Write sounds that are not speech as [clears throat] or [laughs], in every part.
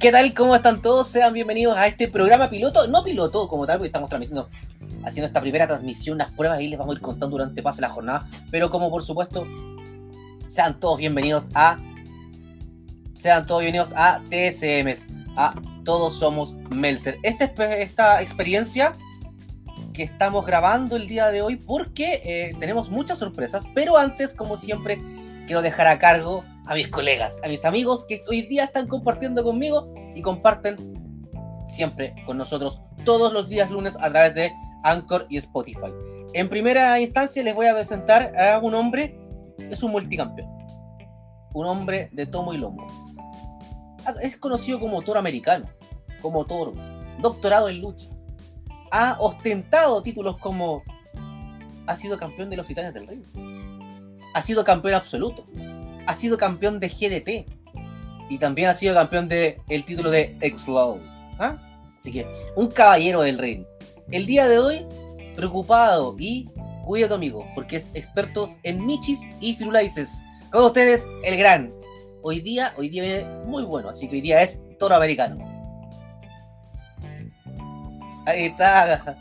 ¿Qué tal? ¿Cómo están todos? Sean bienvenidos a este programa piloto. No piloto como tal, porque estamos transmitiendo, haciendo esta primera transmisión, unas pruebas y les vamos a ir contando durante pase la jornada. Pero como por supuesto, sean todos bienvenidos a. Sean todos bienvenidos a TSMs, a Todos Somos Melzer. Esta, esta experiencia que estamos grabando el día de hoy porque eh, tenemos muchas sorpresas, pero antes, como siempre, quiero dejar a cargo a mis colegas, a mis amigos que hoy día están compartiendo conmigo y comparten siempre con nosotros todos los días lunes a través de Anchor y Spotify. En primera instancia les voy a presentar a un hombre, es un multicampeón, un hombre de tomo y lomo. Es conocido como toro americano, como toro, doctorado en lucha. Ha ostentado títulos como ha sido campeón de los Titanes del Ring, ha sido campeón absoluto, ha sido campeón de GDT y también ha sido campeón del el título de X-Low. ¿ah? Así que, un caballero del ring. El día de hoy, preocupado y cuida tu amigo, porque es experto en michis y firulaices. Con ustedes, el gran. Hoy día, hoy día viene muy bueno, así que hoy día es toro americano. Ahí está.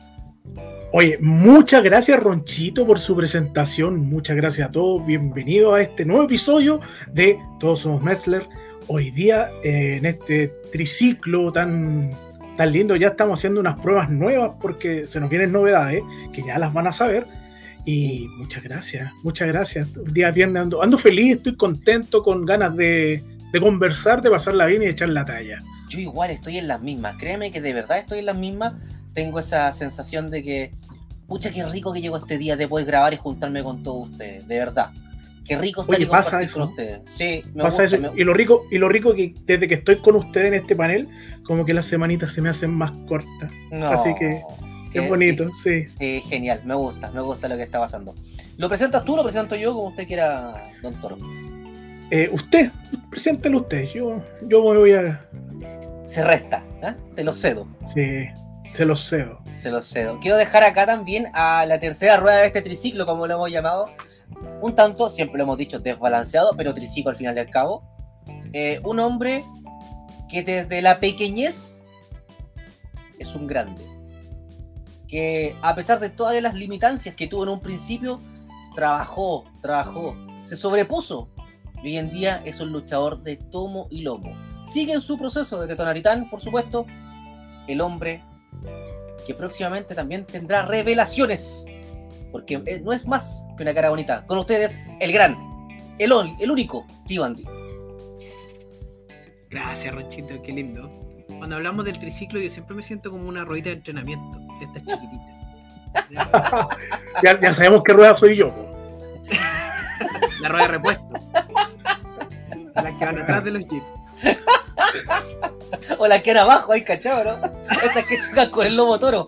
Oye, muchas gracias Ronchito por su presentación. Muchas gracias a todos. Bienvenidos a este nuevo episodio de Todos Somos Metzler. Hoy día, eh, en este triciclo tan, tan lindo, ya estamos haciendo unas pruebas nuevas porque se nos vienen novedades que ya las van a saber. Y muchas gracias, muchas gracias. Un día viernes ando, ando feliz, estoy contento, con ganas de, de conversar, de pasarla bien y de echar la talla. Yo igual estoy en las mismas. Créeme que de verdad estoy en las mismas tengo esa sensación de que, pucha, qué rico que llegó este día de poder grabar y juntarme con todos ustedes, de verdad. Qué rico estar Oye, pasa eso. con ustedes. Sí, me pasa eso. Y lo rico, y lo rico que desde que estoy con ustedes en este panel, como que las semanitas se me hacen más cortas. Así que qué, bonito, sí. Sí, genial, me gusta, me gusta lo que está pasando. ¿Lo presentas tú lo presento yo como usted quiera, don Toro? Eh, usted, preséntelo usted, yo, yo me voy a... Se resta, ¿eh? te lo cedo. Sí, se los cedo. Se los cedo. Quiero dejar acá también a la tercera rueda de este triciclo, como lo hemos llamado. Un tanto, siempre lo hemos dicho, desbalanceado, pero triciclo al final al cabo. Eh, un hombre que desde la pequeñez es un grande. Que a pesar de todas las limitancias que tuvo en un principio, trabajó, trabajó, se sobrepuso. Y hoy en día es un luchador de tomo y lomo. Sigue en su proceso de Tetonaritán, por supuesto. El hombre que próximamente también tendrá revelaciones. Porque eh, no es más que una cara bonita. Con ustedes, el gran, el, el único Tío Andy. Gracias, Ronchito, qué lindo. Cuando hablamos del triciclo, yo siempre me siento como una ruedita de entrenamiento de estas chiquititas. [laughs] ya, sabemos qué rueda soy yo. La rueda de repuesto. Las que van atrás de los jeeps. [laughs] o la que era abajo, ahí cachado, ¿no? Esas que chocan con el lobo toro.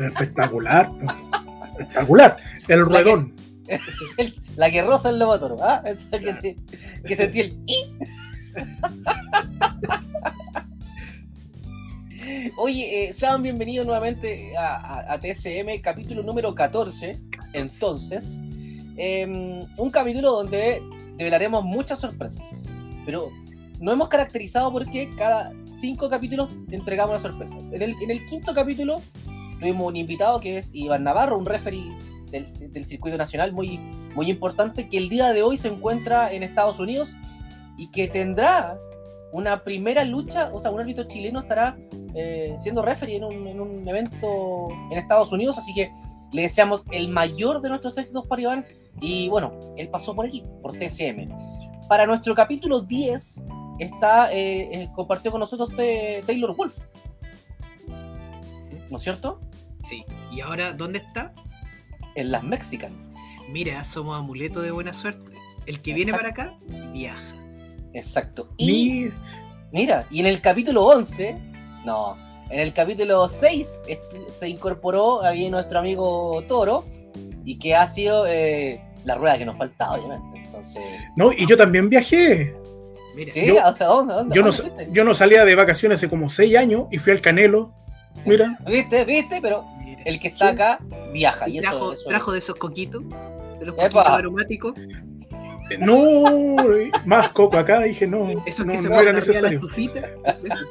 Espectacular, [laughs] espectacular. El ruedón. [laughs] La que, roza el lobo toro, ¿ah? Esa que, que sentí el. [laughs] Oye, eh, sean bienvenidos nuevamente a, TSM, capítulo número 14. Entonces, em, un capítulo donde develaremos muchas sorpresas. Pero nos hemos caracterizado porque cada cinco capítulos entregamos una sorpresa. En el, en el quinto capítulo tuvimos un invitado que es Iván Navarro, un referee del, circuito nacional muy, muy importante, que el día de hoy se encuentra en Estados Unidos y que tendrá una primera lucha, o sea, un árbitro chileno estará eh, siendo referee en un, en un, evento en Estados Unidos, así que le deseamos el mayor de nuestros éxitos para Iván y bueno, él pasó por aquí, por TCM. Para nuestro capítulo 10 está, eh, eh, compartió con nosotros Taylor Wolf. ¿No es cierto? Sí. ¿Y ahora dónde está? En las Mexican. Mira, somos amuleto de buena suerte. El que viene para acá, viaja. Exacto. Y mira, y en el capítulo 11, no, en el capítulo 6 se incorporó ahí nuestro amigo Toro y que ha sido eh, la rueda que nos faltaba, obviamente. Entonces... No, y yo también viajé yo, no, salía de vacaciones hace como seis años y fui al Canelo. Mira. [laughs] ¿Viste? ¿Viste? Pero el que está acá viaja. Y trajo, trajo de esos coquitos, de los coquitos aromáticos. No, más coco acá, dije no, Eso no, que se no era necesario. eso.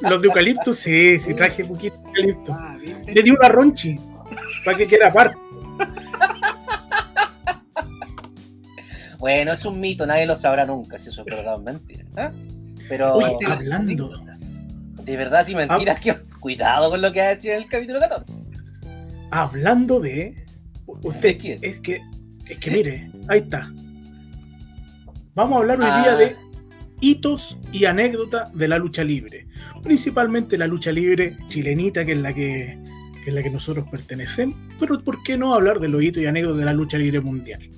[laughs] Los de eucalipto, sí, sí, traje poquito de eucalipto. Ah. Le di una ronchi para que quede aparte. [laughs] Bueno, es un mito, nadie lo sabrá nunca si eso es verdad o mentira. ¿eh? Pero Oye, ¿Viste las hablando. de verdad, si mentiras, que cuidado con lo que va a decir en el capítulo 14. Hablando de. Usted, ¿De quién? es que, es que mire, ahí está. Vamos a hablar hoy Ah. día de hitos y anécdotas de la lucha libre. Principalmente la lucha libre chilenita, que es la que, que es la que nosotros pertenecemos. Pero ¿por qué no hablar de los hitos y anécdotas de la lucha libre mundial?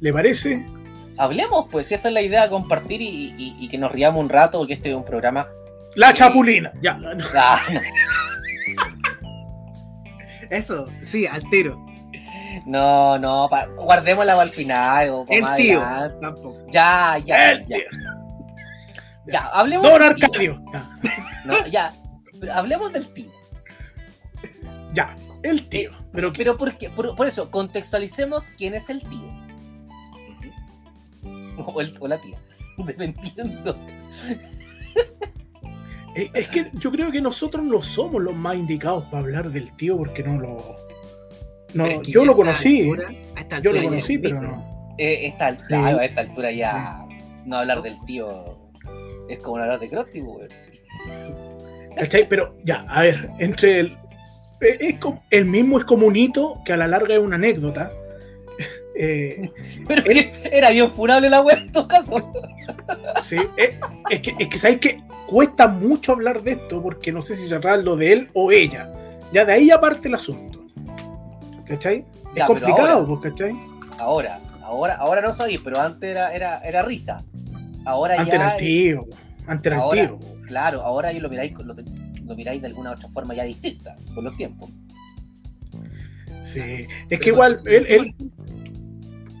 ¿Le parece? Hablemos, pues, si esa es la idea, compartir y, y- y que nos riamos un rato, porque este es un programa. La chapulina. Ya. Ah, Eso, sí, altero. no, no, pa- guardémosla para el final. o El tío. adelante. Tampoco. Ya, ya, El ya. tío. Ya, hablemos Don del tío. Arcadio. Ya. No, ya, pero hablemos del tío. Ya, el tío. Pero Pero ¿por qué? Por, por eso, contextualicemos quién es el tío. O, el- o la tía. [laughs] Dependiendo. Eh, Es que yo creo que nosotros no somos los más indicados para hablar del tío porque no lo. No, Pero es que yo lo conocí, altura- yo lo conocí, pero no. Eh, esta, Sí. claro, a esta altura ya no hablar del tío es como no hablar de Krusty, weón. ¿Cachai? Pero ya, a ver, entre el. eh, Es como, el mismo es como un hito que a la larga es una anécdota. Eh, Pero que era bien funable la weá en todo caso. sí, eh, es que, es que sabéis que cuesta mucho hablar de esto porque no sé si tratarlo de él o ella. Ya de ahí aparte el asunto. ¿Cachai? Ya, es pero complicado, ahora- pues, ¿cachai? Ahora, ahora, ahora no sabéis, pero antes era, era, era risa. Ahora Antes ya. era el tío, antes era el tío. Claro, ahora ya lo miráis, lo, lo miráis de alguna otra forma ya distinta, con los tiempos. Sí, es Pero que igual, él, él-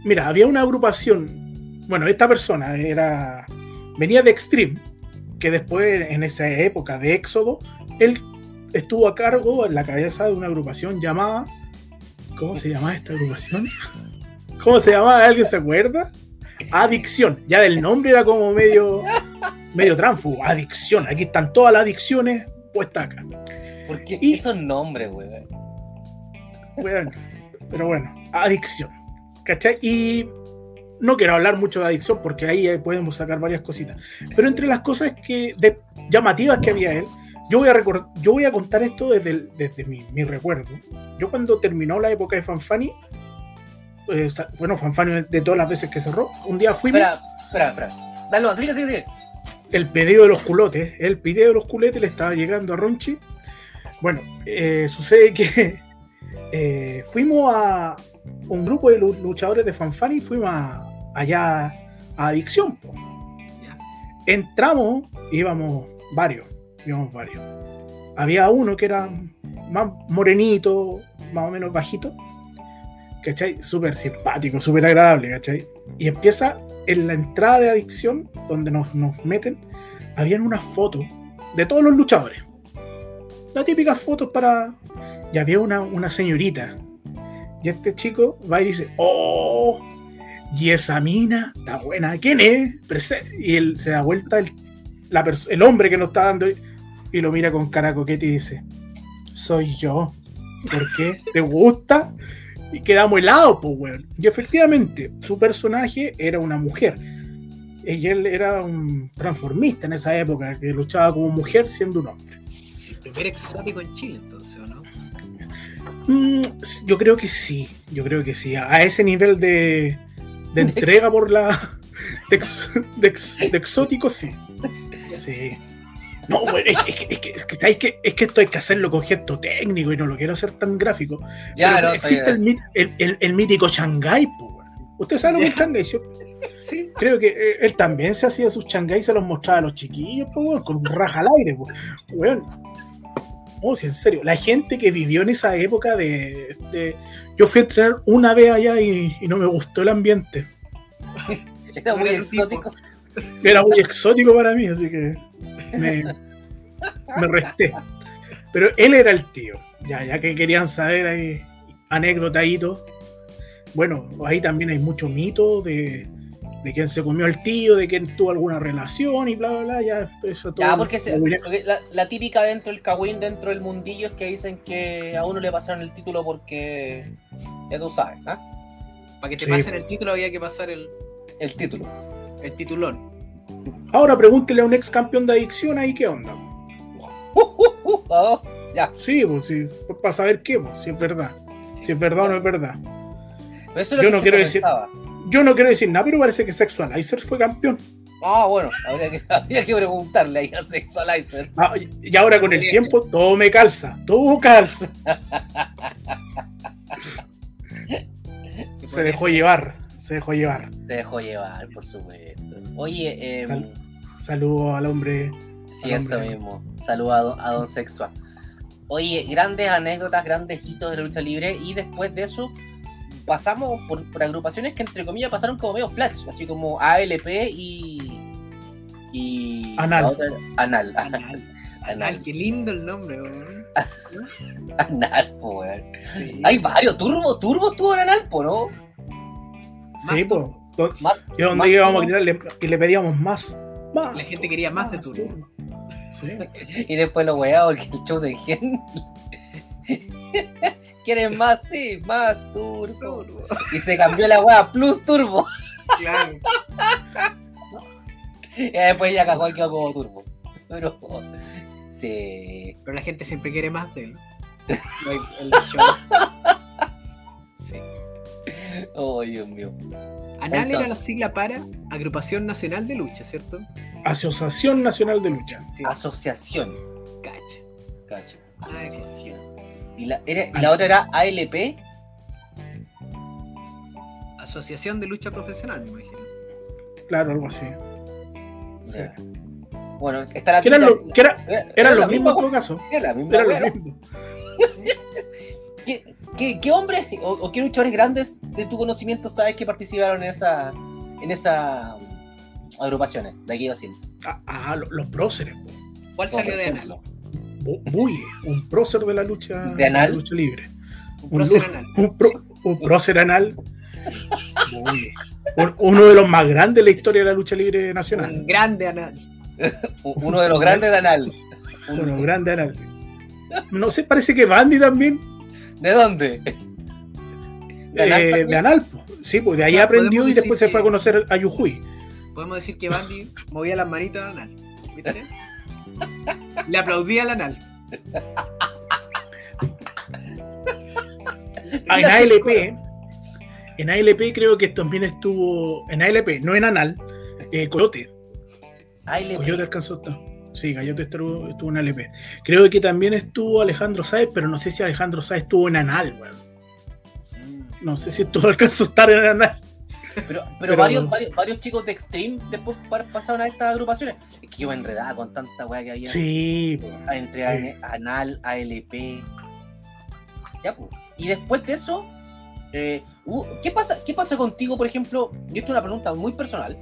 mira, había una agrupación, bueno, esta persona era, venía de Extreme, que después en esa época de Éxodo, él estuvo a cargo en la cabeza de una agrupación llamada, ¿cómo se llamaba esta agrupación? ¿Cómo se llamaba? ¿Alguien se acuerda? Adicción, ya del nombre era como medio, medio tránfugo, adicción, aquí están todas las adicciones puestas acá. Porque Y- esos nombres, weón. Bueno, pero bueno, adicción. ¿Cachai? Y no quiero hablar mucho de adicción porque ahí eh, podemos sacar varias cositas. Pero entre las cosas que de, llamativas que había él, yo voy a, recor- yo voy a contar esto desde, el- desde mi, mi recuerdo. Yo cuando terminó la época de Fanfani, eh, bueno, Fanfani de todas las veces que cerró, un día fuimos, Espera, espera, espera. Dale, sigue, sigue, sigue. el pedido de los culotes, el pedido de los culetes le estaba llegando a Ronchi. Bueno, eh, sucede que [laughs] eh, fuimos a un grupo de lu- luchadores de Fanfani, fuimos a- allá a Adicción. po. Entramos, íbamos varios, íbamos varios. Había uno que era más morenito, más o menos bajito, ¿cachai? Súper simpático, súper agradable, ¿cachai? Y empieza en la entrada de adicción, donde nos, nos meten, habían unas fotos de todos los luchadores. Las típicas fotos para. Y había una, una señorita. Y este chico va y dice: ¡Oh! Y esa mina está buena. ¿Quién es? Prese-". Y él se da vuelta, el, el hombre que nos está dando, y lo mira con cara coqueta y dice: Soy yo. ¿Por qué? ¿Te gusta? Y quedamos helados, pues, weón. Y efectivamente, su personaje era una mujer. Y él era un transformista en esa época, que luchaba como mujer siendo un hombre. El primer exótico en Chile, entonces. Mm, yo creo que sí, yo creo que sí. A ese nivel de, de entrega por la. de, ex- de ex- de exótico, sí. Sí. No, bueno, es, es que, es que, es que, ¿sabes qué? Es que esto hay que hacerlo con gesto técnico y no lo quiero hacer tan gráfico. Ya, Pero no, existe el, mit- el, el- el mítico Shanghai, pues. Usted sabe lo que es. Shanghai. Sí. Creo que eh, él también se hacía sus Shanghai y se los mostraba a los chiquillos, pues, con un raja al aire, pues. Weón. Oh, sí, en serio. La gente que vivió en esa época de. de- Yo fui a entrenar una vez allá y, y no me gustó el ambiente. [laughs] Era muy exótico. Era muy exótico para mí, así que me, me resté. Pero él era el tío. Ya, ya que querían saber ahí anécdotaditos. Bueno, ahí también hay mucho mito de, de quién se comió el tío, de quién tuvo alguna relación y bla, bla, bla, ya eso todo. Ya, porque, se- porque la, la típica dentro del Kawin, dentro del mundillo, es que dicen que a uno le pasaron el título porque. Ya tú sabes, ¿ah? Para que te Sí, pasen el título había que pasar el, El título. el titulón. Ahora pregúntele a un ex campeón de adicción ahí qué onda. Uh, uh, uh, oh, ya. Sí, pues sí, para saber qué, pues, si es verdad. Sí. Si es verdad o no es verdad. Pero eso es lo Yo que no se quiero decir-. Yo no quiero decir nada, pero parece que Sexualizer fue campeón. Ah, bueno, habría que, [laughs] habría que preguntarle ahí a Sexualizer. Ah, y ahora con el tiempo todo me calza, todo calza. [laughs] Se dejó llevar, se dejó llevar. Se dejó llevar, por supuesto. Oye, eh, Sal- Saludo al hombre. sí, al eso hombre. mismo. Saludos a don, a don Sexual. Oye, grandes anécdotas, grandes hitos de la lucha libre. Y después de eso, pasamos por, por agrupaciones que, entre comillas, pasaron como medio flash. Así como ALP y. Y. Anal. otra anal. Anal. Anal, qué lindo el nombre, weón. Anal, weón. Sí. Hay varios. Turbo, Turbo estuvo en Anal, po, ¿no? Sí, pues. Más, Y donde más íbamos a turbo. gritarle y le pedíamos más. Más. La gente quería más de turbo. Sí. [laughs] Y después lo weá porque el show de Gen. ¿Quieren más? Sí, más turbo. Turbo. Y se cambió la weá Plus Turbo. Claro. Y después ya cagó y quedó como turbo. Pero. Sí. Pero la gente siempre quiere más de él. El show. Sí. Oh, Dios mío. ANAL era la sigla para Agrupación Nacional de Lucha, ¿cierto? Asociación Nacional de Lucha. Sí, Asociación. cacha. Cacho. Ah, Asociación. Y la, era, y la otra era ALP. Asociación de Lucha Profesional, me imagino. Claro, algo así. Sí. Bueno, está la Que eran, lo- era- era- eran era los mismos en todo caso. Era los mismos. [laughs] ¿Qué, qué, qué hombres o, o qué luchadores grandes de tu conocimiento sabes que participaron en esa en esa um, agrupaciones de aquí a 200? Ah, ah, lo- los próceres. ¿Cuál salió de ejemplo, ANAL? Un prócer de la lucha, ¿De anal? la lucha libre. Un Un, prócer anal. un, pro- un prócer anal. Uno de los más grandes de la historia de la lucha libre nacional. Un grande anal. [laughs] Uno de los grandes de Anal. Uno grande anal. No sé, parece que Bandy también. ¿De dónde? ¿De Anal eh, también? de anal. Sí, pues de ahí Ah, aprendió y después se fue a conocer a Yujuy. Podemos decir que Bandy movía las manitas al anal. ¿Viste? Le aplaudía al anal. Ah, en ALP, en ALP creo que también estuvo, en ALP, no en Anal, eh, Coyote. ALP. Coyote alcanzó a estar. Sí, Coyote estuvo, estuvo en ALP. Creo que también estuvo Alejandro Sáez, pero no sé si Alejandro Sáez estuvo en Anal, weón. Mm. No sé si estuvo [laughs] alcanzó a estar en Anal. Pero, pero, Pero- varios, varios, varios chicos de Extreme después pa- pasaron a estas agrupaciones. Es que yo me enredaba con tanta weá que había Sí, a- entre Sí. Anal, ALP. Ya, pues. Y después de eso, eh, ¿qué, pasa, ¿qué pasa contigo, por ejemplo? Y esto es una pregunta muy personal.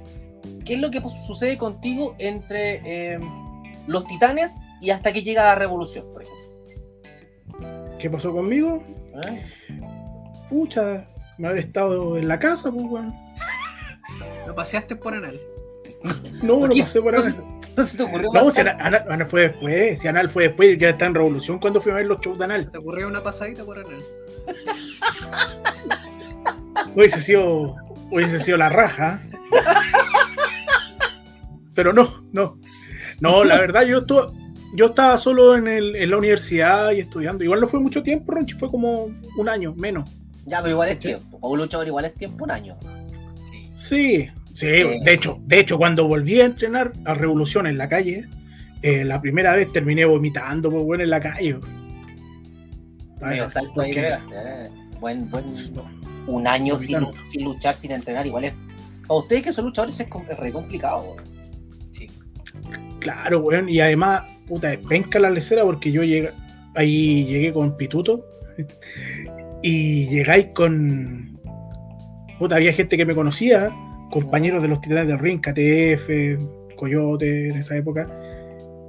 ¿Qué es lo que sucede contigo entre eh, los titanes y hasta que llega la revolución, por ejemplo? ¿Qué pasó conmigo? ¿Eh? Pucha, me haber estado en la casa, pues, weón. Lo paseaste por anal. No, ¿Por lo qué? pasé por ¿No Anal. no se te ocurrió No, pasar? si Anal, Anal- Anal fue después, si Anal fue después, ya está en revolución cuando fui a ver los shows de Anal. ¿Te ocurrió una pasadita por anal? Hubiese sido, hubiese sido la raja. Pero no, no. No, la verdad, yo estuve, yo estaba solo en, el- en la universidad y estudiando. Igual no fue mucho tiempo, Ronchi, fue como un año, menos. Ya, pero igual es tiempo. Para un luchador igual es tiempo, un año. Sí. Sí, sí, Sí. de hecho, de hecho, cuando volví a entrenar a Revolución en la calle, eh, la primera vez terminé vomitando, pues bueno, en la calle. Medio salto ahí que porque- pegaste. eh. Buen, buen, un año sin, luchar, sin entrenar, igual es. Para ustedes que son luchadores es, es re complicado. Sí. Claro, weón, y además, puta, es penca la lecera porque yo llegué, ahí llegué con Pituto [laughs] y llegáis con. Puta, había gente que me conocía, compañeros de los titanes del ring, KTF, Coyote en esa época,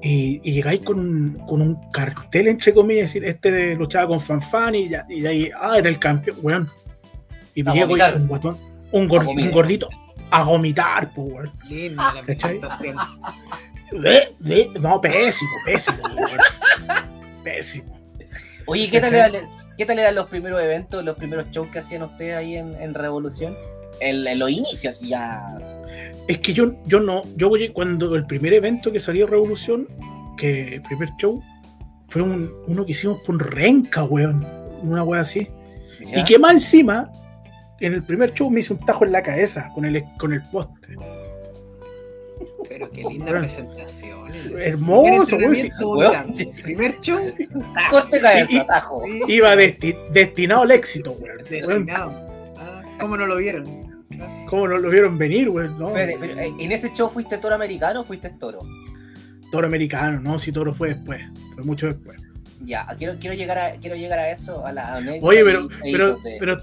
y, y llegáis con, un- con un cartel, entre comillas, decir, este luchaba con Fanfan y, ya, y de ahí, ah, era el campeón, weón. Y pillé vomitar. un guatón, un, gordito, a vomitar, pues, weón. Linda la ¿Cachai? presentación. Ve- ve- No, pésimo, pésimo, weón. Pésimo. Oye, ¿qué tal, ¿qué tal eran los primeros eventos, los primeros shows que hacían ustedes ahí en, en Revolución? En, en los inicios, ya. Es que yo, yo no, yo oye, cuando el primer evento que salió Revolución, que el primer show, fue un, uno que hicimos por Renca, weón. Una wea así. ya. Y que más encima, en el primer show me hice un tajo en la cabeza con el, con el poste. Pero qué linda Bueno. presentación. Hermoso, weón. Primer show. [laughs] Corte cabeza, tajo. Iba desti- destinado al éxito, weón. Destinado. Ah, ¿Cómo no lo vieron? ¿Cómo no lo vieron venir, weón? No, Espérate, pero, eh, ¿En ese show fuiste toro americano o fuiste toro? toro americano, no, si toro fue después, fue mucho después. Ya, quiero, quiero, llegar, a, quiero llegar a eso, a la anécdota Oye, y pero, pero, créditos de- pero,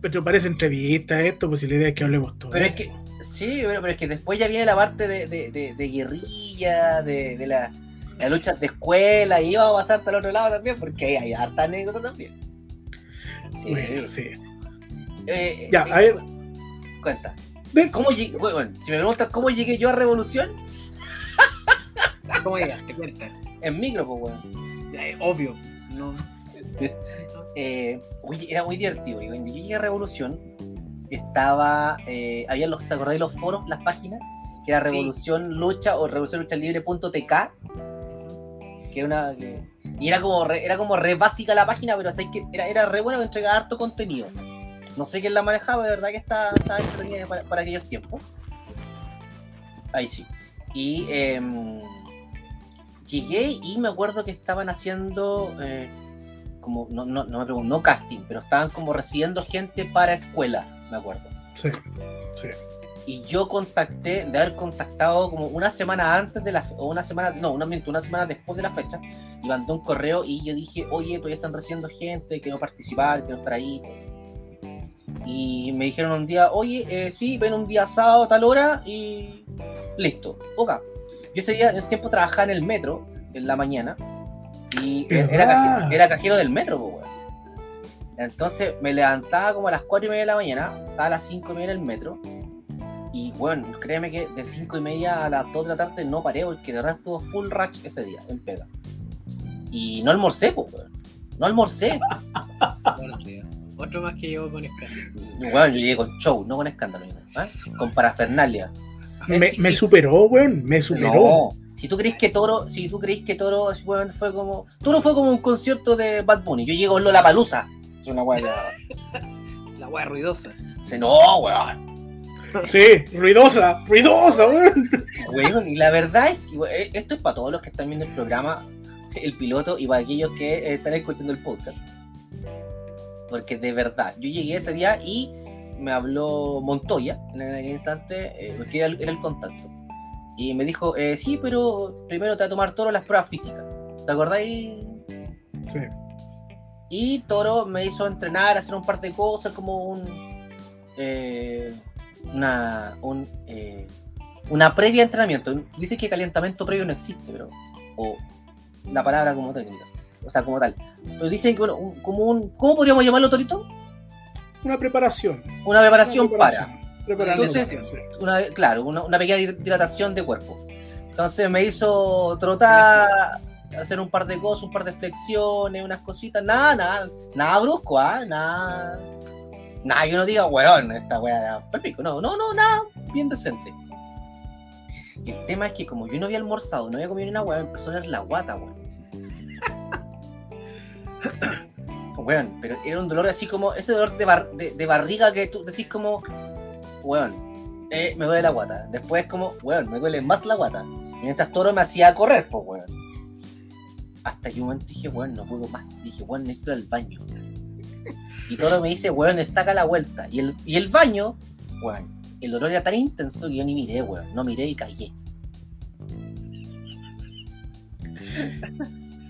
pero parece entrevista esto, pues si la idea es que hablemos todo. Pero es que, sí, pero, pero es que después ya viene la parte de, de, de, de guerrilla, de, de la, la lucha de escuela, y vamos a pasar hasta el otro lado también, porque ahí hay harta anécdota también. Sí. Bueno, sí. Eh, Ya, eh, a ver. Cuenta. ¿Cómo llegué? Bueno, si me preguntas cómo llegué yo a Revolución, ¿Cómo llegaste? Cuenta. en micro, pues, weón. Eh, obvio. No. [laughs] Eh, oye, era muy divertido. Cuando yo llegué a Revolución, estaba. Eh, había los, ¿te acordás de los foros, las páginas? Que era Sí. Revolución Lucha o Revolución Lucha Libre.tk. Que era una. que- y era como, re, era como re básica la página, pero sé que era, era re bueno que entregaba harto contenido. No sé quién la manejaba, de verdad que estaba, estaba entretenida para, para aquellos tiempos. Ahí sí. Y em, llegué y me acuerdo que estaban haciendo. eh, como, no, no, no me pregunto, no casting, pero estaban como recibiendo gente para escuela, me acuerdo. Sí, sí. Y yo contacté, de haber contactado como una semana antes de la o una semana, no, una, una semana después de la fecha, y mandé un correo y yo dije, oye, todavía están recibiendo gente, quiero participar, quiero estar ahí. Y me dijeron un día, oye, eh, sí, ven un día sábado a tal hora y listo. Ok. Yo ese día, en ese tiempo trabajaba en el metro, en la mañana, y era, cajero, era cajero del metro, pues. Entonces me levantaba como a las 4 y media de la mañana, estaba a las 5 y media en el metro. Y bueno, créeme que de 5 y media a las 2 de la tarde no paré porque de verdad estuvo full rush ese día, en pega. Y no almorcé, pues, weón. No almorcé. Bueno. [laughs] Otro más que llegó con escándalo. Weón, yo llegué con show, no con escándalo, ¿ah? con parafernalia. Me, Sí, me sí. superó, weón, me superó. No, si tú crees que Toro, si tú crees que Toro weón, fue como. Toro fue como un concierto de Bad Bunny. Yo llego en Lola Palusa. Es una weá. [laughs] La wea ruidosa. Dice, no, weón. Sí, ruidosa, ruidosa, weón. Weón, y la verdad es que weón, eh, esto es para todos los que están viendo el programa, el piloto, y para aquellos que eh, están escuchando el podcast. Porque de verdad, yo llegué ese día y me habló Montoya en aquel instante, eh, porque era el, era el contacto. Y me dijo, eh, sí, pero primero te va a tomar Toro las pruebas físicas. ¿Te acordáis? Sí. Y Toro me hizo entrenar, hacer un par de cosas, como un. eh, una. Un, eh, una previa entrenamiento. Dice que calentamiento previo no existe, pero. O la palabra como técnica. O sea, como tal. Pero dicen que, bueno, un- como un. ¿Cómo podríamos llamarlo, Torito? Una preparación. Una preparación, Una para. Preparación. Entonces- sí. Una, claro, una, una pequeña dilatación de cuerpo. Entonces me hizo trotar, hacer un par de cosas, un par de flexiones, unas cositas, nada, nada, nada brusco, ¿ah? Nada. Nada que uno diga, weón, esta weá pico. No, no, no, nada, bien decente. El tema es que como yo no había almorzado, no había comido ni una weá, empezó a dar la guata, weón. [coughs] Weón, pero era un dolor así como, ese dolor de, bar- de, de barriga que tú decís como, weón, eh, me duele la guata. Después como, weón, me duele más la guata. Mientras Toro me hacía correr, pues, weón. Hasta que un momento dije, weón, no puedo más. Dije, weón, necesito al baño. Y Toro me dice, weón, está acá a la vuelta. Y el, y el baño, weón, el dolor era tan intenso que yo ni miré, weón. No miré y callé.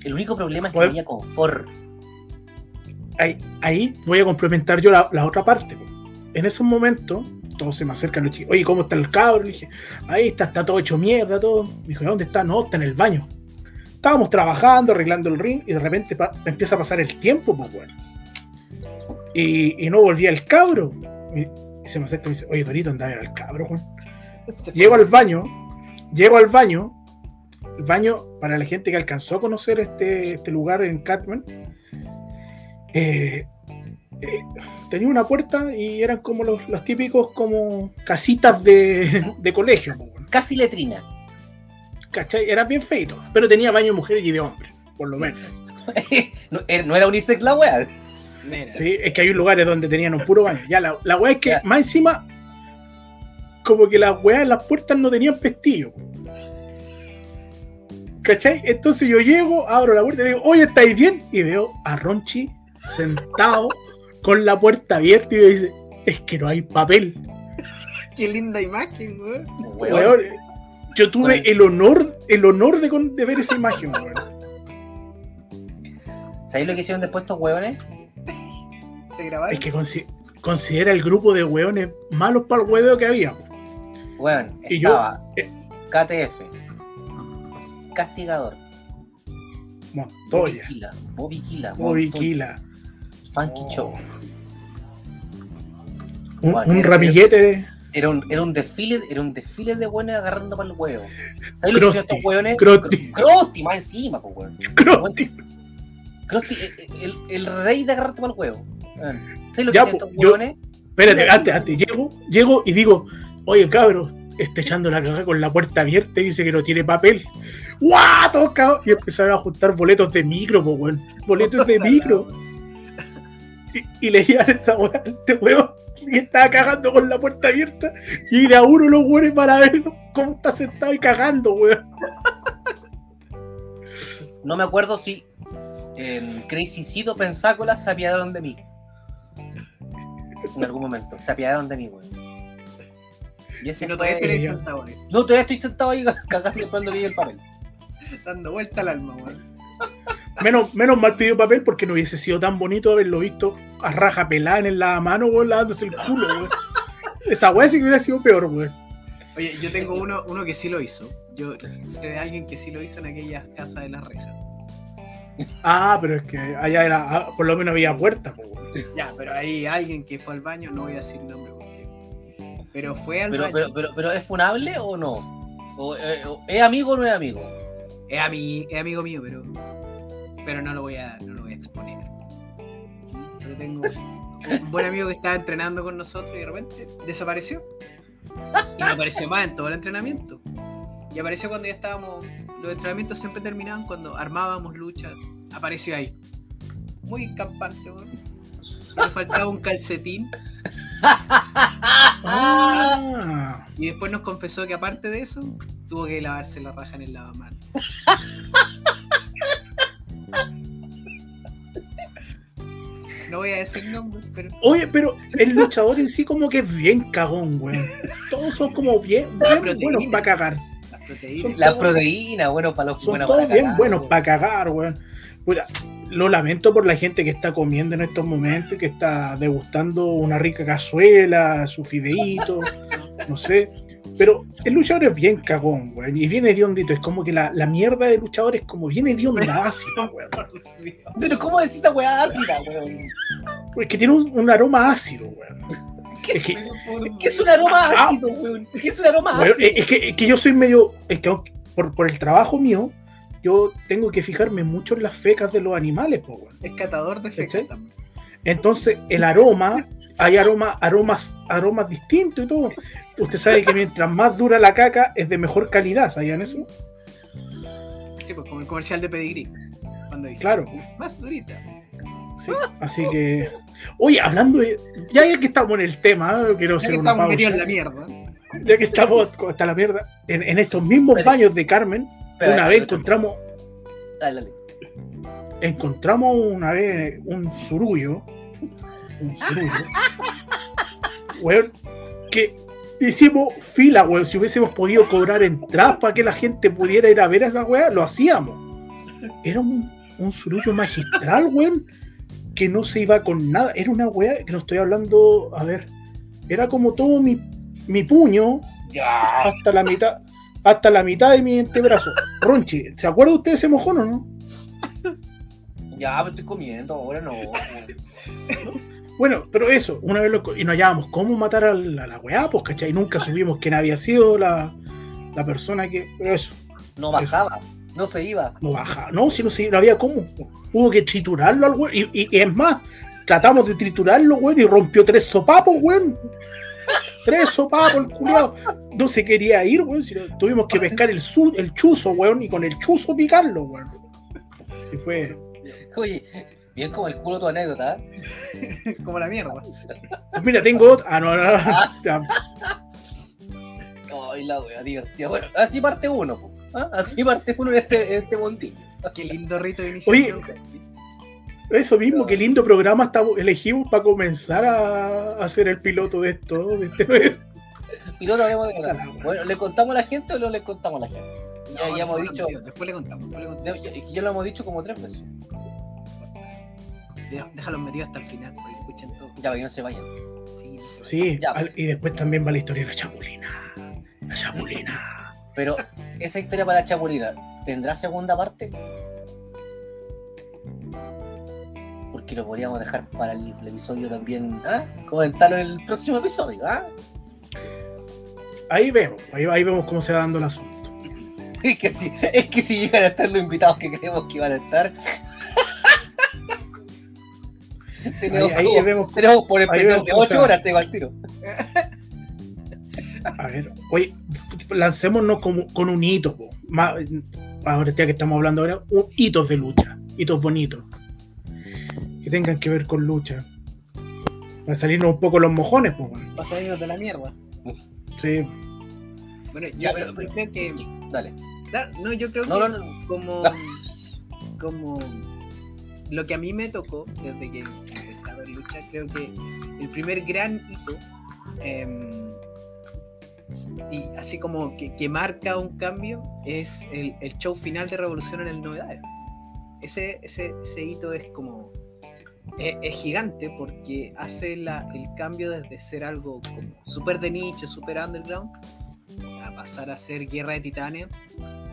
El único problema es que no Weón. había confort. Ahí, ahí voy a complementar yo la, la otra parte. En esos momentos, todos se me acercan los chicos. Oye, ¿cómo está el cabro? Le dije, ahí está, está todo hecho mierda, todo. Me dijo, ¿dónde está? No, está en el baño. Estábamos trabajando, arreglando el ring, y de repente empieza a pasar el tiempo, pues, bueno. Y, y no volvía el cabro. Y, se me acerca y me dice, oye, Torito, anda a ver al cabro, Juan. Llego al baño, llego al baño, el baño, para la gente que alcanzó a conocer este, este lugar en Catman, eh, eh, tenía una puerta y eran como los, los típicos como casitas de, de colegio, weón. Casi letrina. ¿Cachai? Era bien feito, pero tenía baño de mujer y de hombre, por lo menos. [laughs] no, era- no era unisex la weá. Sí, es que hay lugares donde tenían un puro baño. Ya, la, la weá es que Ya. más encima, como que las weas en las puertas no tenían pestillo. ¿Cachai? Entonces yo llego, abro la puerta y le digo, oye, ¿estáis bien? Y veo a Ronchi sentado con la puerta abierta y me dice, es que no hay papel. [laughs] Qué linda imagen, weón. Weón. Yo tuve el honor, el honor de, con- de ver esa imagen, weón. ¿Sabéis lo que hicieron después estos hueones? ¿Te grabaron? Es que consi- considera el grupo de weones malos para el hueveo que había. Weón, Y yo- eh. KTF, Castigador, Montoya, Bobby Kila, Bobby Kila. Funky Show. Un, un ramillete de Era un, era un desfile, era un desfile de hueones agarrando para el huevo. ¿Sabes lo que estos hueones? Krusty. Krusty, más encima, pues weón. Krusty. Krusty, eh, el, el rey de agarrarte para el huevo. ¿Sabes lo que po, estos hueones? Espérate, antes, antes, llego, llego y digo, oye cabrón, está echando la caga con la puerta abierta y dice que no tiene papel. ¡Guau! Cagados. Y empezaron a juntar boletos de micro, po, weón. Boletos de [laughs] micro. Y, y leían esa weá, este weón, y estaba cagando con la puerta abierta. Y era uno de los weones para verlo cómo está sentado y cagando, weón. No me acuerdo si en Crazy Sido Pensácolas se apiadaron de mí. En algún momento, se apiadaron de mí, weón. Y ese fue- todavía te ya. sentado ahí, No, todavía estoy tentado ahí [laughs] cagando esperando que llegue el papel. dando vuelta al alma, weón. Menos, menos mal pidió papel porque no hubiese sido tan bonito haberlo visto a raja pelada en el lavamano, weón, lavándose el culo, weón. Esa weá sí que hubiera sido peor, weón. Oye, yo tengo uno, uno que sí lo hizo. Yo sé de alguien que sí lo hizo en aquellas casas de las rejas. Ah, pero es que allá era, ah, por lo menos había puerta, po, weón. Ya, pero hay alguien que fue al baño, no voy a decir nombre porque. Pero fue al Pero, baño. pero, pero, pero ¿es funable o no? O, eh, o- ¿Es amigo o no es amigo? Es, ami- es amigo mío, pero. Pero no lo voy a, no lo voy a exponer. Pero tengo un buen amigo que estaba entrenando con nosotros y de repente desapareció. Y no apareció más en todo el entrenamiento. Y apareció cuando ya estábamos. Los entrenamientos siempre terminaban cuando armábamos luchas. Apareció ahí. Muy campante, weón. Le faltaba un calcetín. Ah, Y después nos confesó que aparte de eso, tuvo que lavarse la raja en el lavamanos. No voy a decir nombres, pero oye, pero el luchador en sí como que es bien cagón, weón. Todos son como bien, buenos para cagar. las proteínas. Son- La proteína, bueno, para los Son buenos todos para bien cagar, buenos para cagar. Puta, lo lamento por la gente que está comiendo en estos momentos, que está degustando una rica cazuela, su fideíto, no sé. Pero el luchador es bien cagón, weón. Y viene de hondito. Es como que la, la mierda de luchador es como viene de onda [laughs] ácida, weón. Pero ¿cómo decís esa weá ácida, weón? Porque tiene un, un aroma ácido, weón. ¿Qué, Es que- qué es un aroma Ah. ácido, weón? ¿Qué es un aroma Weón, ácido? es, es que, es que yo soy medio. Es que por, por el trabajo mío, yo tengo que fijarme mucho en las fecas de los animales, po, weón. Es catador de feca ¿Cachai? también. Entonces, el aroma, hay aroma, aromas, aromas distintos y todo. Usted sabe que mientras más dura la caca, es de mejor calidad, ¿sabían eso? Sí, pues como el comercial de Pedigree. Cuando dice, Claro. más durita. Sí. Así que. Oye, hablando de. Ya que estamos en el tema, ¿eh? quiero Ya hacer que una estamos pausa. en la mierda. Ya que estamos hasta la mierda. En, en estos mismos baños de Carmen, una vez encontramos. Dale, dale. encontramos una vez un surullo, un surullo, [laughs] weón, que hicimos fila, weón, si hubiésemos podido cobrar entradas para que la gente pudiera ir a ver a esa weá, lo hacíamos. Era un, un surullo magistral, weón, que no se iba con nada, era una weá que no estoy hablando, a ver, era como todo mi, mi puño hasta la mitad, hasta la mitad de mi antebrazo. Ronchi, ¿se acuerda usted de ese mojón o no? Ya, me estoy comiendo, ahora no. Bueno, pero eso, una vez lo, y nos hallábamos cómo matar a la, a la weá, pues, ¿cachai? Nunca subimos quién había sido la, la persona que. Pero eso, No bajaba, no se iba. no baja. No, si no, se- no había cómo. Hubo que triturarlo al weón. Y, y- y es más, tratamos de triturarlo, weón, y rompió tres sopapos, weón. [laughs] Tres sopapos, el culiao. No se quería ir, weón. sino tuvimos que pescar el, su- el chuzo, weón, y con el chuzo picarlo, weón. Sí, fue. Oye, bien como el culo tu anécdota. ¿eh? [laughs] Como la mierda. Pues mira, tengo otra. Ah, no, no, no. [laughs] Ay, la wea divertida. Bueno, así parte uno. po, ¿ah? Así parte uno en este, en este montillo. Qué lindo rito de Oye, iniciación. Eso mismo, qué lindo programa estamos, elegimos para comenzar a, a hacer el piloto de esto. de este Piloto, hablemos de. Bueno, ¿le contamos a la gente o no le contamos a la gente? Ya, No, ya hemos no, dicho, tío, Después le contamos. Después le contamos. ya, ya- ya lo hemos dicho como tres veces. Déjalos metidos hasta el final para que escuchen todo. Ya, para que no se vayan. Sí, no se vayan. Sí, Ya. al- y después también va la historia de la chapulina. La chapulina. Pero esa historia para Chapulina, ¿tendrá segunda parte? Porque lo podríamos dejar para el, el episodio también, ¿ah? Comentarlo en el próximo episodio, ¿ah? Ahí vemos, ahí, ahí vemos cómo se va dando el asunto. [laughs] Es que si, es que si llegan a estar los invitados que creemos que iban a estar. [laughs] tenemos, Ahí, ahí como- vemos, tenemos por especial de cómo se 8 va. horas, tengo al tiro. [laughs] a ver, oye, lancémonos como, con un hito. po. Ahora ya que estamos hablando ahora, un, hitos de lucha, hitos bonitos. Que tengan que ver con lucha. Para salirnos un poco los mojones, pues bueno. Para salirnos de la mierda. Sí, Bueno, yo, Ya, pero- yo creo que. Dale. da- No, yo creo No, que no, no. como. [laughs] Como. Lo que a mí me tocó desde que empecé a ver lucha, creo que el primer gran hito. em, y así como que, marca un cambio es el, show final de Revolución en el Novedades. Ese, ese, hito es como. Es, es gigante porque hace la, el cambio desde ser algo como súper de nicho, súper underground, a pasar a ser Guerra de Titanes,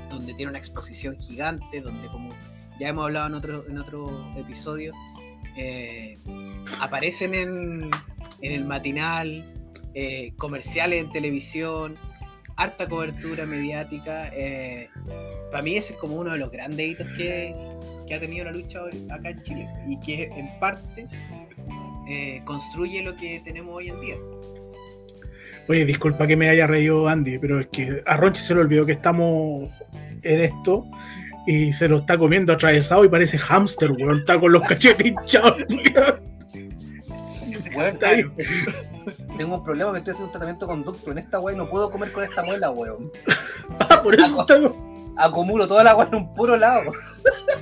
donde tiene una exposición gigante, donde como ya hemos hablado en otro, en otro episodio, eh, aparecen en, en el matinal, eh, comerciales en televisión, harta cobertura mediática. Para mí ese es como uno de los grandes hitos que, que ha tenido la lucha acá en Chile y que en parte eh, construye lo que tenemos hoy en día. Oye, disculpa que me haya reído Andy, pero es que a Ronchi se le olvidó que estamos en esto y se lo está comiendo atravesado y parece hámster, weón. Está con los cachetes hinchados. [laughs] Weón, Está ahí. [laughs] tengo un problema, me estoy haciendo un tratamiento conducto en esta weá y no puedo comer con esta muela, weón. [laughs] Ah, por eso está, Acumulo toda la weá en un puro lado.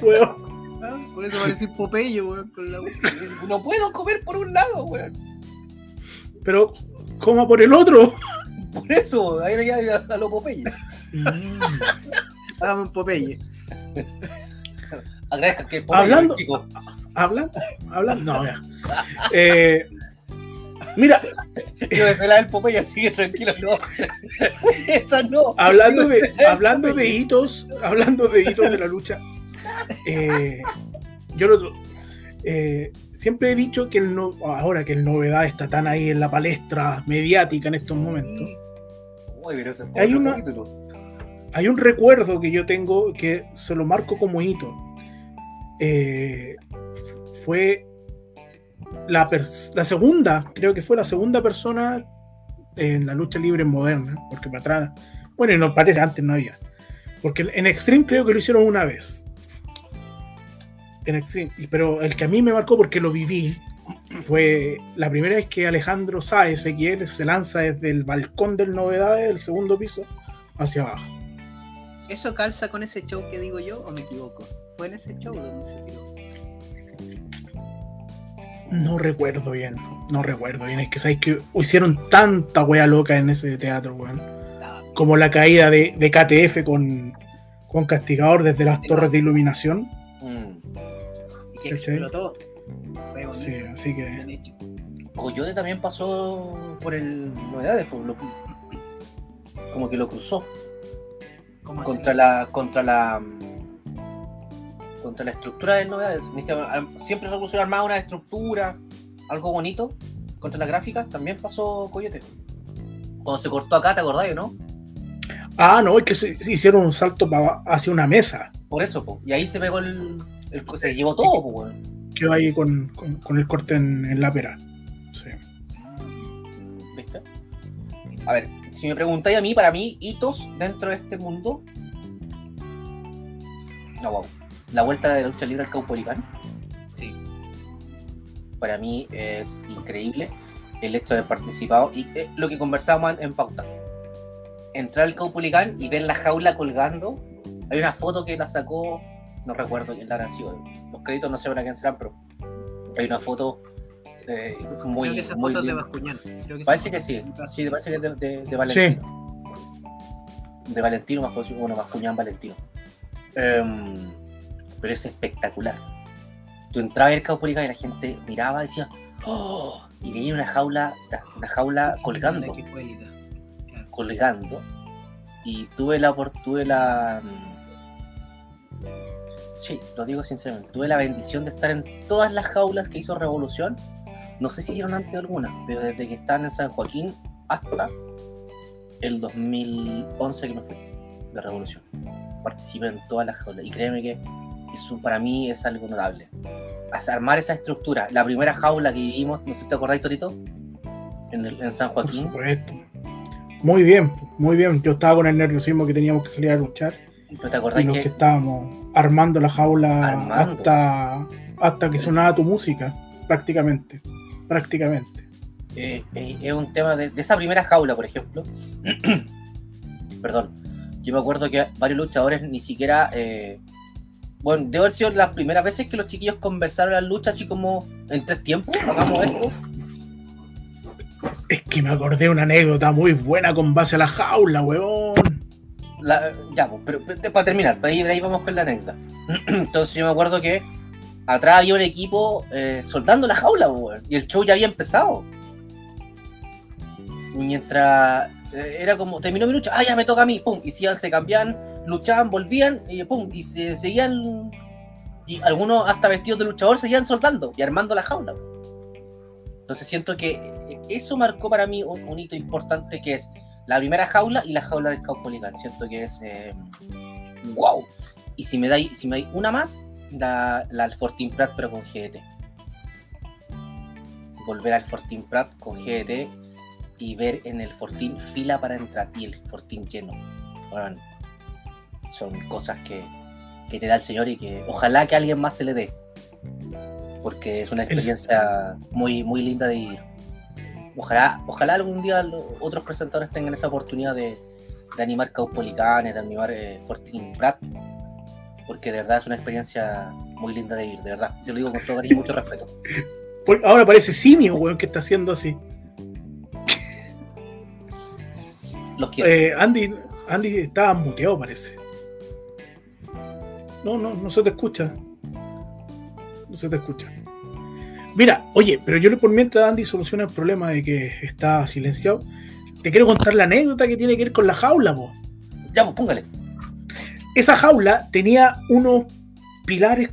weón. Ah, Por eso parece Popeye, weón, con la No puedo comer por un lado, weón. Pero, coma por el otro. Por eso, ahí ya ya a lo Popeye. Hágame un Popeye. [laughs] Agradezca que Hablando- me pico. ¿Hablan? ¿Hablan? No, ya. Eh, mira, Yo la del Popeye, así que tranquilo, no. [laughs] Esa no. hablando de, hablando de hitos, hablando de hitos de la lucha, eh, yo lo- eh, siempre he dicho que el no, ahora que el novedad está tan ahí en la palestra mediática en estos momentos, Uy, pero ese es Hay una- capítulo. Hay un recuerdo que yo tengo que se lo marco como hito. Eh, fue la, segunda, creo que fue la segunda persona en la lucha libre moderna, porque para atrás, bueno, y nos parece, antes no había. Porque en Extreme creo que lo hicieron una vez. En Extreme, pero el que a mí me marcó porque lo viví fue la primera vez que Alejandro Sáez XL se lanza desde el balcón del Novedades, del segundo piso, hacia abajo. ¿Eso calza con ese show que digo yo o me equivoco? ¿Fue en ese show donde se tiró? No recuerdo bien, no recuerdo bien. Es que sabéis que hicieron tanta wea loca en ese teatro, weón. Como la caída de, de KTF con, con Castigador desde las torres de iluminación. Mm. y que explotó. Fue. Sí, así que. Coyote también pasó por el novedades, por lo como que lo cruzó ¿Cómo contra así? la contra la contra la estructura del novedades. Ah, Siempre Revolución armaba una estructura algo bonito contra las gráficas, también pasó Coyote. Cuando se cortó acá, ¿te acordás, no? Ah, no, es que se, se hicieron un salto hacia una mesa. Por eso, po. y ahí se pegó el. el- se llevó todo, po, weón. Quedó ahí con, con- con el corte en, en la pera. Sí. ¿Viste? A ver, si me preguntáis a mí, para mí, hitos dentro de este mundo. No, wow. La vuelta de la lucha libre al Caupolicán. Sí. Para mí es increíble el hecho de haber participado y eh, lo que conversábamos en, en pauta. Entrar al Caupolicán y ver la jaula colgando. Hay una foto que la sacó, no recuerdo quién la sido. Los créditos no sé para quién serán, pero hay una foto eh, muy, Creo que esa muy foto es de linda. Bascuñán. Creo que Parece que sí, sí, parece que es de, de, de Valentino. De Valentino, más bueno, más cuñado Valentino. Em, pero es espectacular. Tú entrabas al Caupolicán y la gente miraba y decía, ¡Oh! Y veía una jaula, una jaula colgando, colgando. Y tuve la tuve la. mm, Sí, lo digo sinceramente. Tuve la bendición de estar en todas las jaulas que hizo Revolución. No sé si hicieron antes alguna, pero desde que estaban en San Joaquín hasta el 2011 que me fui de Revolución. Participé en todas las jaulas y créeme que eso para mí es algo notable. Armar esa estructura. La primera jaula que vivimos, no sé si te acordáis, Torito, en, el- en San Por Joaquín. supuesto. Muy bien, muy bien. Yo estaba con el nerviosismo que teníamos que salir a luchar. Pero te Y acordáis los que que estábamos armando la jaula Armando. hasta, hasta que sonaba tu música, prácticamente. Prácticamente. eh, eh, es un tema de, de esa primera jaula, por ejemplo. [clears throat] Perdón. Yo me acuerdo que varios luchadores ni siquiera. eh, bueno, debe haber sido las primeras veces que los chiquillos conversaron las luchas así como en tres tiempos. Hagamos esto. Es que me acordé una anécdota muy buena con base a la jaula, weón. La- ya, pues, pero, pero para terminar, de ahí, de ahí vamos con la anécdota. [clears throat] Entonces yo me acuerdo que atrás había un equipo eh, soldando la jaula, weón, y el show ya había empezado. Mientras eh, era como, terminó mi lucha, ah, ya me toca a mí, pum, y iban, se cambiaban, luchaban, volvían, y pum, y se seguían, y algunos hasta vestidos de luchador seguían soldando y armando la jaula. Entonces siento que eso marcó para mí un, un hito importante que es la primera jaula y la jaula del Caupolicán. Siento que es wow. Y si me dais si me dais una más, la, la al Fortin Prat pero con GDT. Volver al Fortin Prat con GDT y ver en el Fortin fila para entrar y el Fortin lleno. Bueno, son cosas que, que te da el Señor y que ojalá que a alguien más se le dé. Porque es una El- experiencia muy, muy linda de vivir. Ojalá, ojalá algún día lo- otros presentadores tengan esa oportunidad de, de animar Caupolicanes, de animar eh, Fortin Prat, porque de verdad es una experiencia muy linda de vivir, de verdad. Se lo digo con todo cariño y mucho [laughs] respeto. Ahora parece simio, weón, que está haciendo así. Los quiero. Eh, Andy, Andy estaba muteado, parece. No, no, no se te escucha. No se te escucha. Mira, oye, pero yo le por mientras Andy soluciona el problema de que está silenciado. Te quiero contar la anécdota que tiene que ver con la jaula, po. Ya, pues póngale. Esa jaula tenía unos pilares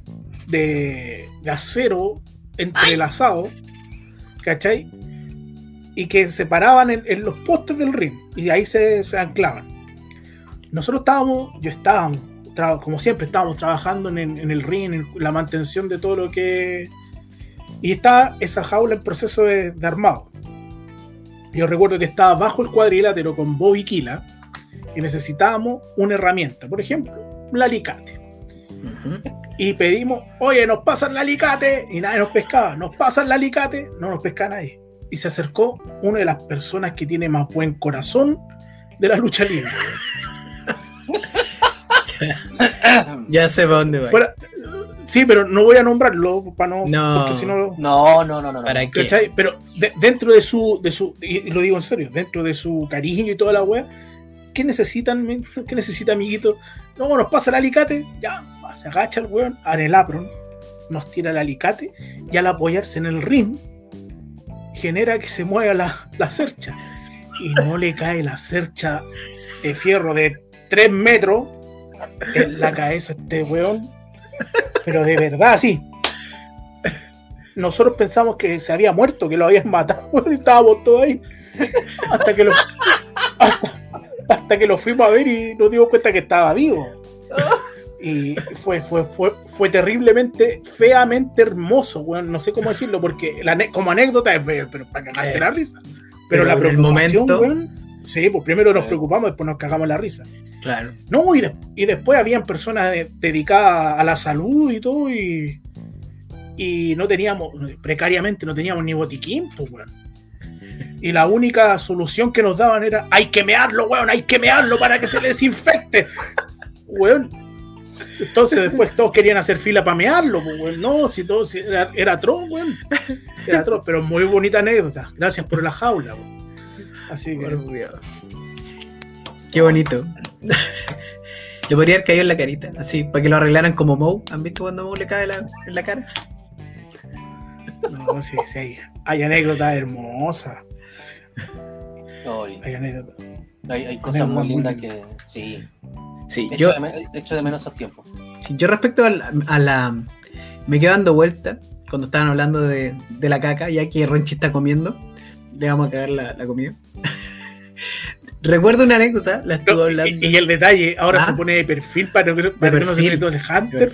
de, acero entrelazados, ¿cachai? Y que se paraban en, los postes del ring y ahí se, se anclaban. Nosotros estábamos, yo tra- como siempre, estábamos trabajando en, el- ring, en la mantención de todo lo que. Y está esa jaula en proceso de, armado. Yo recuerdo que estaba bajo el cuadrilátero con Bob y Kila y necesitábamos una herramienta, por ejemplo, un alicate. Y pedimos, oye, nos pasan el alicate, y nadie nos pescaba. Nos pasan el alicate, no nos pesca nadie. Y se acercó una de las personas que tiene más buen corazón de la lucha libre. [laughs] Ya sé para dónde va. Fuera- sí, pero no voy a nombrarlo para no, No. porque si no. No, no, no, no. no. ¿Para qué? Pero de- dentro de su, de su, y y lo digo en serio, dentro de su cariño y toda la wea, ¿qué necesitan? [laughs] ¿Qué necesita, amiguito? No, nos pasa el alicate, ya, se agacha el weón, en el apron, nos tira el alicate, y al apoyarse en el ring, genera que se mueva la, la cercha. Y no le cae la cercha de fierro de 3 metros en la cabeza a este weón. Pero de verdad, sí. nosotros pensamos que se había muerto, que lo habían matado, [laughs] estábamos todos ahí. Hasta que lo, hasta que lo fuimos a ver y nos dimos cuenta que estaba vivo. Y fue, fue, fue, fue terriblemente, feamente hermoso, weón. No sé cómo decirlo, porque la como anécdota es pero para cagarte Eh, la risa. pero Pero, la preocupación, momento- Sí, pues primero nos Sí. preocupamos, después nos cagamos la risa. Claro. No, y, de- y después habían personas de- dedicadas a la salud y todo, y, y no teníamos, precariamente no teníamos ni botiquín, pues. Y la única solución que nos daban era, hay que mearlo, weón, hay que mearlo para que se le desinfecte. Weón. Entonces después todos querían hacer fila para mearlo, pues, weón. No, si todo si era, era atroz, weón. Era atroz, pero muy bonita anécdota. Gracias por la jaula, weón. Así que... Qué bonito. le podría haber caído en la carita, así, para que lo arreglaran como Moe. ¿Han visto cuando Moe le cae la- en la cara? No, sí, sí, hay, anécdotas hermosas. Ay, Hay anécdotas. hay, hay cosas muy lindas que sí. Sí, Echo, yo, de, echo de menos esos tiempos. sí, yo respecto a la, a la- Me quedo dando vuelta cuando estaban hablando de, de la caca, ya que Ronchi está comiendo. Le vamos a cagar la, la comida. [laughs] Recuerdo una anécdota, la estuve No, hablando. y, y el detalle, ahora Ah. se pone de perfil para, que- para que no se note el hamster.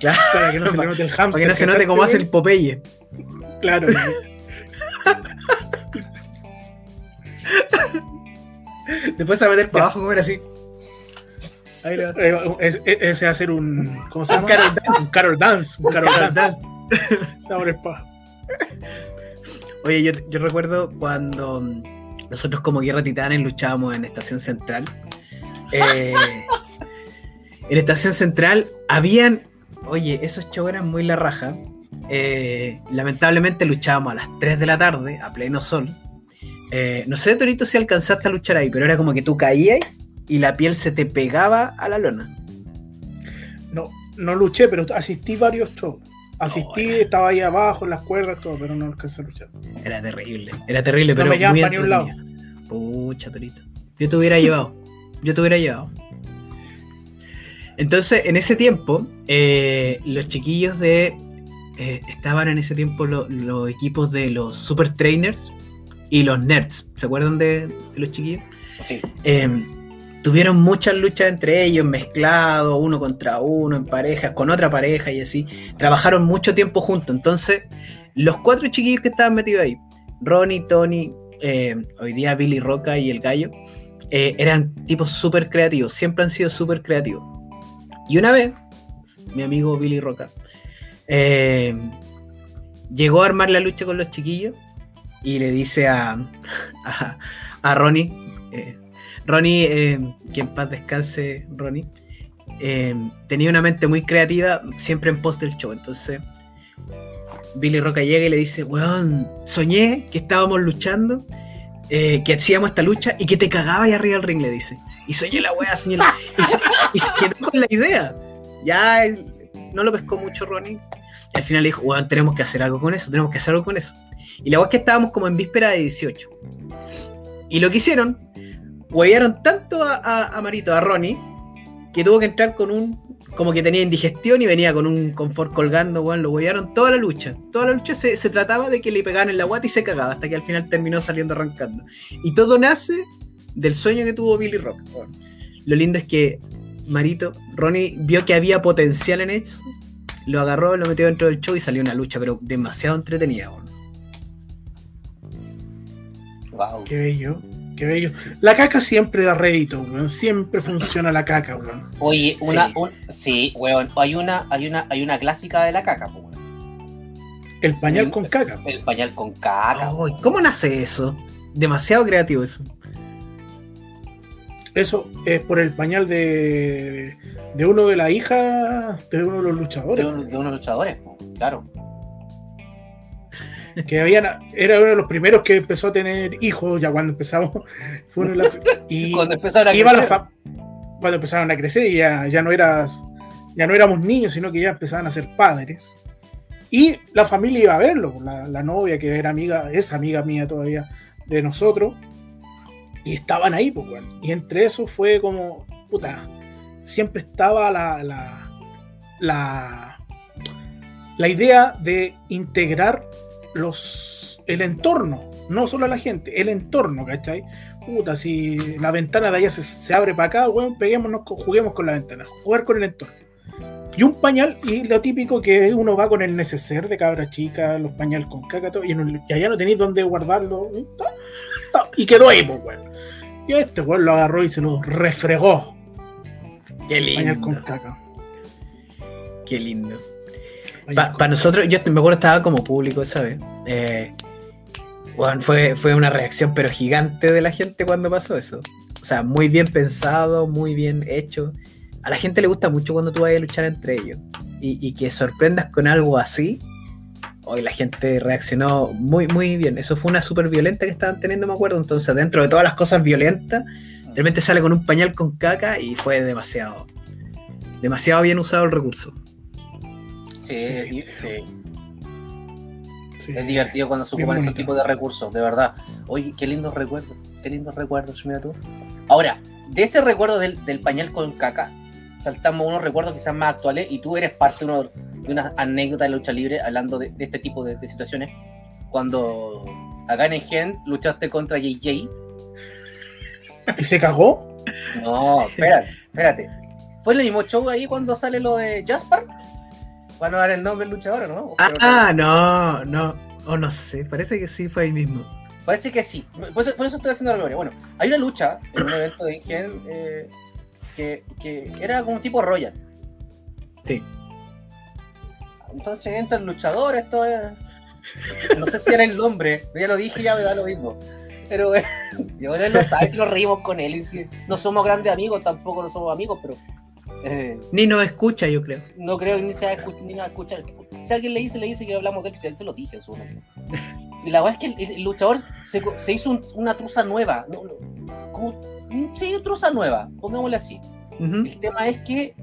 Claro, Para que no se note el hamster. [laughs] para que no se note cómo hace el Popeye. Claro. Después se va a meter para abajo comer así. Ahí le. Eh, es- es- Ese va a ser un. ¿Cómo se Un llama? Carol Dance. Un Carol Dance. Un Carol Carol Dance. Sabor. Oye, yo, yo recuerdo cuando mm, nosotros como Guerra Titanes luchábamos en Estación Central. Eh, en Estación Central habían, oye, esos shows eran muy la raja. Eh, lamentablemente luchábamos a las 3 de la tarde, a pleno sol. Eh, no sé, Torito, si alcanzaste a luchar ahí, pero era como que tú caías y la piel se te pegaba a la lona. No, no luché, pero asistí varios shows. Asistí, No, estaba ahí abajo, en las cuerdas, todo, pero no alcancé a luchar. Era terrible, era terrible, No pero me muy ni un lado. Pucha, Torito. Yo te hubiera llevado. Yo te hubiera llevado. Entonces, en ese tiempo, eh, los chiquillos de. eh, estaban en ese tiempo lo- los equipos de los Super Trainers y los Nerds. ¿Se acuerdan de, de los chiquillos? Sí. Eh, tuvieron muchas luchas entre ellos, mezclados, uno contra uno, en parejas, con otra pareja y así. Trabajaron mucho tiempo juntos. Entonces, los cuatro chiquillos que estaban metidos ahí, Ronnie, Tony, eh, hoy día Billy Roca y el gallo, eh, eran tipos súper creativos, siempre han sido súper creativos. Y una vez, mi amigo Billy Roca eh, llegó a armar la lucha con los chiquillos y le dice a, a, Ronnie, eh, Ronnie, eh, que en paz descanse, Ronnie, eh, tenía una mente muy creativa, siempre en pos del show. Entonces, Billy Roca llega y le dice: Weón, soñé que estábamos luchando, eh, que hacíamos esta lucha y que te cagaba ahí arriba del ring, le dice. Y soñé la weá, soñé la. Y se, y se quedó con la idea. Ya no lo pescó mucho, Ronnie. Y al final le dijo: Weón, tenemos que hacer algo con eso, tenemos que hacer algo con eso. Y la es que estábamos como en víspera de 18. Y lo que hicieron huevearon tanto a, Marito, a Ronnie, que tuvo que entrar con un. Como que tenía indigestión y venía con un confort colgando, weón. Lo huevearon toda la lucha. Toda la lucha se, se trataba de que le pegaban en la guata y se cagaba, hasta que al final terminó saliendo arrancando. Y todo nace del sueño que tuvo Billy Rock. weón. Lo lindo es que Marito, Ronnie vio que había potencial en eso, lo agarró, lo metió dentro del show y salió una lucha, pero demasiado entretenida, weón. Wow. Qué bello, qué bello. La caca siempre da rédito, weón. Siempre funciona la caca, weón. Oye, una, Sí. un, sí, weón, hay una, hay una, hay una clásica de la caca, weón. El pañal con caca. El pañal con caca. ¿Cómo nace eso? Demasiado creativo eso. Eso es por el pañal de, de uno de las hijas de uno de los De, luchadores. un- de unos luchadores, po, claro. Que habían, era uno de los primeros que empezó a tener hijos, ya cuando empezamos. [laughs] Fue uno de las- y [laughs] Cuando empezaron a iba crecer. cuando empezaron a crecer y ya, ya no eras, ya no éramos niños, sino que ya empezaban a ser padres. Y la familia iba a verlo, la, la novia que era amiga, es amiga mía todavía de nosotros, y estaban ahí, pues. Y entre eso fue como, puta, siempre estaba la, la, la, la idea de integrar los, el entorno, no solo a la gente, el entorno, ¿cachai? Puta, si la ventana de allá se, se abre para acá, weón, peguémonos, juguemos con la ventana, jugar con el entorno. Y un pañal, y lo típico que uno va con el neceser de cabra chica, los pañales con caca, todo, y, no- y allá no tenéis dónde guardarlo, y, ta, ta, y quedó ahí, pues, weón. Y este weón lo agarró y se lo refregó, Qué pañal con lindo. caca. Qué lindo. Para nosotros, yo me acuerdo estaba como público, ¿sabes? Eh, bueno, fue, fue una reacción pero gigante de la gente cuando pasó eso. O sea, muy bien pensado, muy bien hecho. A la gente le gusta mucho cuando tú vayas a luchar entre ellos. Y, y que sorprendas con algo así. Hoy la gente reaccionó muy, muy bien. Eso fue una súper violenta que estaban teniendo, me acuerdo. Entonces, dentro de todas las cosas violentas, realmente sale con un pañal con caca y fue demasiado. Demasiado bien usado el recurso. Sí, Sí. sí. Sí. Es divertido cuando se ocupan esos tipos de recursos, de verdad. Oye, qué lindos recuerdos, qué lindos recuerdos, mira tú. Ahora, de ese recuerdo del, del pañal con caca, saltamos unos recuerdos quizás más actuales y tú eres parte de, uno- de unas anécdotas de lucha libre hablando de, de este tipo de, de situaciones. Cuando acá en Gen luchaste contra JJ. ¿Y se cagó? No, [laughs] espérate, espérate. ¿Fue el mismo show ahí cuando sale lo de Jaspar? Van a dar el nombre del luchador, ¿no? Ah, ah, no, no. O no sé, parece que sí fue ahí mismo. Parece que sí. Por eso, por eso estoy haciendo la memoria. Bueno, hay una lucha en un evento de Ingen eh, que, que era como un tipo Royal. Sí. Entonces entra el luchador, esto es... No sé si era el nombre, ya lo dije, ya me da lo mismo. Pero eh, [laughs] y ahora él lo sabe si nos reímos con él. y si no somos grandes amigos, tampoco no somos amigos, pero eh, Ni nos escucha, yo creo. no creo que ni se va a escu- ni va a escuchar. Si alguien le dice, le dice que hablamos de él, pues él se lo dije en su momento. Y la verdad es que el, el luchador se, se hizo un- una truza nueva. No, no, como, mm, sí, truza nueva, pongámosle así. El tema es que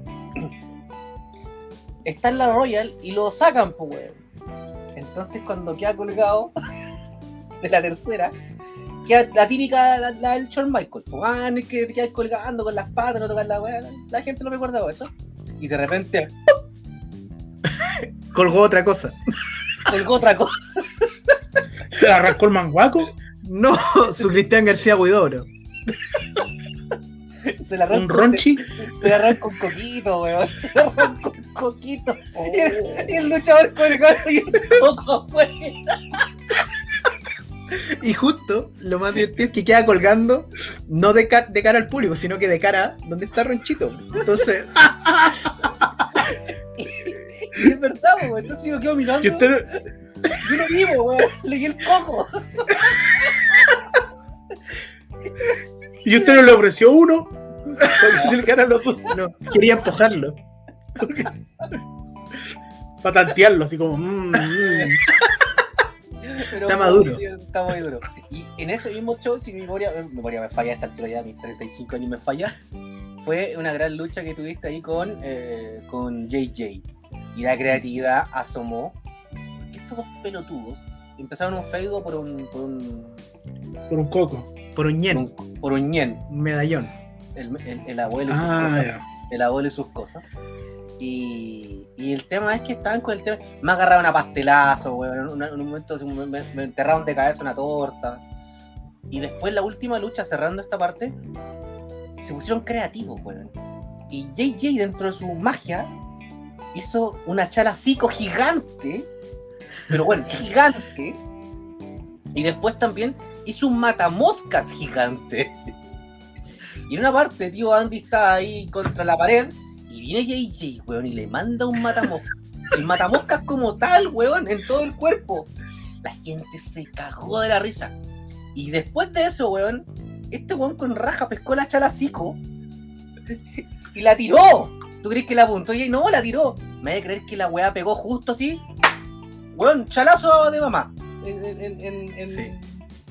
está en la Royal y lo sacan, pues, weón. Entonces, cuando queda colgado [laughs] de la tercera, queda la típica, la, la del Shawn Michael. Pues, ah, no es que te quedas colgando con las patas, no tocar la weá. La gente no recuerda eso. Y de repente, [laughs] Colgó otra cosa. colgó otra cosa. ¿Se le arrancó el manguaco? No, su Cristian García Huidobro. Se la arranca ¿Un ronchi? Se la arranca un coquito, weón. Se la arranca un coquito. Y el, y el luchador colgado y el coco afuera. Y justo, lo más divertido es que queda colgando, no de, ca- de cara al público, sino que de cara donde está Ronchito. Entonces, [laughs] Y es verdad, weón. Entonces yo quedo mirando. ¿Y usted, Yo lo vivo, weón. Le vi el coco. ¿Y usted no le ofreció uno? Para que se le quedaran los dos. no, quería empujarlo. Para tantearlo, así como. mm, mm. [laughs] Pero Está maduro. Está muy duro. Y en ese mismo show, si mi memoria, mi memoria me falla a esta altura ya, mis 35 años me falla, fue una gran lucha que tuviste ahí con, eh, con JJ. Y la creatividad asomó. Que estos dos pelotudos empezaron un feudo por un, por un, Por un coco. Por un por ñen, un, por un ñen. un medallón. El, el- el abuelo y sus Ah, cosas. ya. El abuelo y sus cosas. Y, y el tema es que estaban con el tema. Me agarraron a pastelazo, weón. En, un- en un momento me, me- enterraron de cabeza una torta. Y después, la última lucha, cerrando esta parte, se pusieron creativos, weón. Y JJ, dentro de su magia, hizo una chala psico gigante. Pero bueno, [laughs] gigante. Y después también hizo un matamoscas gigante. Y en una parte, tío Andy está ahí contra la pared viene JJ, weón, y le manda un matamoscas. El matamoscas como tal, weón, en todo el cuerpo. La gente se cagó de la risa. Y después de eso, weón, este weón con raja pescó la chala psico y la tiró. ¿Tú crees que la apuntó y no, la tiró? Me a creer que la weá pegó justo así. Weón, chalazo de mamá. En, en, en, en- Sí.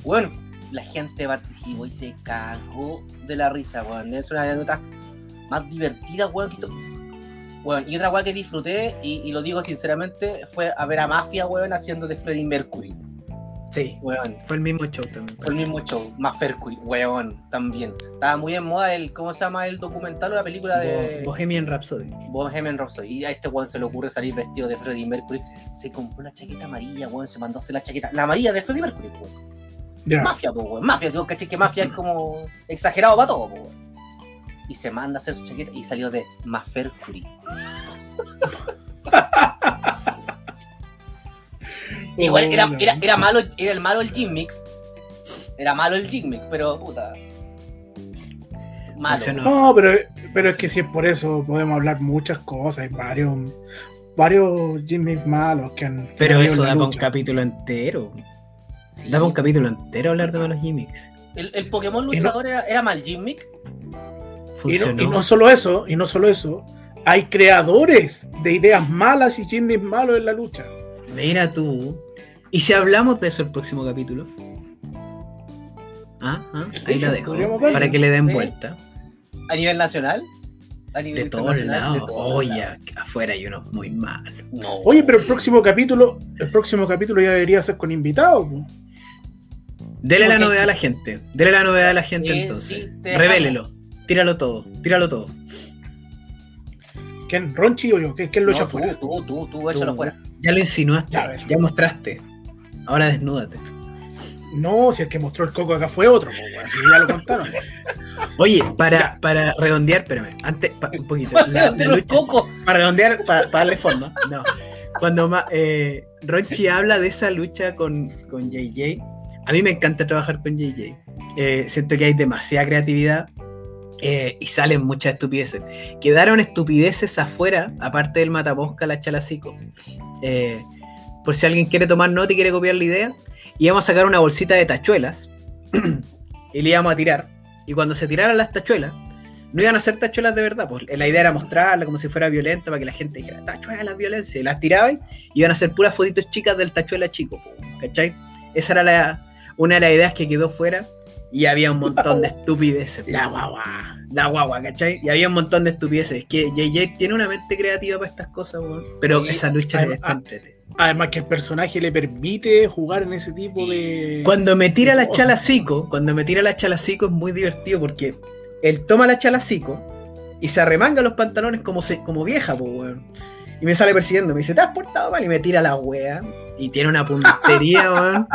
Weón, la gente participó y se cagó de la risa, weón. Es una anécdota más divertida, weón. Que weón, y otra weón que disfruté, y, y lo digo sinceramente, fue a ver a Mafia, weón, haciendo de Freddie Mercury. Sí, weón. fue el mismo show también. Fue el mismo show, más Mercury, weón, también. Estaba muy en moda el, ¿cómo se llama el documental o la película de Bo- Bohemian Rhapsody. Bohemian Rhapsody? Y a este weón se le ocurre salir vestido de Freddie Mercury. Se compró una chaqueta amarilla, weón, se mandó a hacer la chaqueta, la amarilla de Freddie Mercury, weón. Ya. Mafia, pues, weón, mafia, digo, caché que mafia es como exagerado para todo, pues, weón. Y se manda a hacer su chaqueta y salió de Mafercury. [laughs] Igual era, era, era malo, era el malo el Gym Mix. Era malo el Gym Mix, pero puta. Malo. No, pero, pero es que si es por eso podemos hablar muchas cosas. Hay varios, varios Jimmy malos que han. que Pero han eso en la da para un capítulo entero. Sí. Da para un capítulo entero hablar de malos gimmicks. El, el Pokémon no- luchador era, era mal Gym Y no, y no solo eso, y no solo eso. Hay creadores de ideas malas y Jimmy malos en la lucha. Mira tú. ¿Y si hablamos de eso el próximo capítulo? Ah, ah, ahí la dejo. Para que le den vuelta. A nivel nacional. A nivel De todos lados. Oye, afuera hay unos muy malos. No. Oye, pero el próximo capítulo, el próximo capítulo ya debería ser con invitados. Dele la novedad a la gente. Dele la novedad a la gente Sí, entonces. Revélelo. Tíralo todo. Tíralo todo. ¿Quién? ¿Ronchi o yo? ¿Quién, quién lo No, echa tú, fuera? tú, tú, tú, échalo Tú. fuera. Ya lo insinuaste. Ya, mostraste. Ahora desnúdate. No, si el que mostró el coco acá fue otro. si ya lo contaron. [laughs] Oye, para, para redondear, espérame, antes, pa- un poquito. [laughs] La, de la lucha- para redondear, para, para darle forma. No. Cuando eh, Ronchi habla de esa lucha con, con JJ, a mí me encanta trabajar con JJ. Eh, siento que hay demasiada creatividad eh, y salen muchas estupideces. Quedaron estupideces afuera, aparte del matamosca, la chalacico. Eh, por si alguien quiere tomar nota y quiere copiar la idea, íbamos a sacar una bolsita de tachuelas [clears throat] y le íbamos a tirar. Y cuando se tiraran las tachuelas, no iban a ser tachuelas de verdad, pues la idea era mostrarla como si fuera violenta para que la gente dijera, tachuelas, violencia, y las tiraban y iban a ser puras fotitos chicas del tachuela chico, ¿cachai? Esa era la, una de las ideas que quedó fuera y había un montón de [laughs] estupideces. La guagua. La guagua, ¿cachai? Y había un montón de estupideces. Que JJ tiene una mente creativa para estas cosas, weón. Pero Sí, esa lucha además- está entrete. Además que el personaje le permite jugar en ese tipo de. Cuando me tira la chalacico, cuando me tira la chalacico es muy divertido porque él toma la chalacico y se arremanga los pantalones como, se, como vieja, po, weón. Y me sale persiguiendo, me dice, te has portado mal y me tira la wea. Y tiene una puntería, [laughs] weón.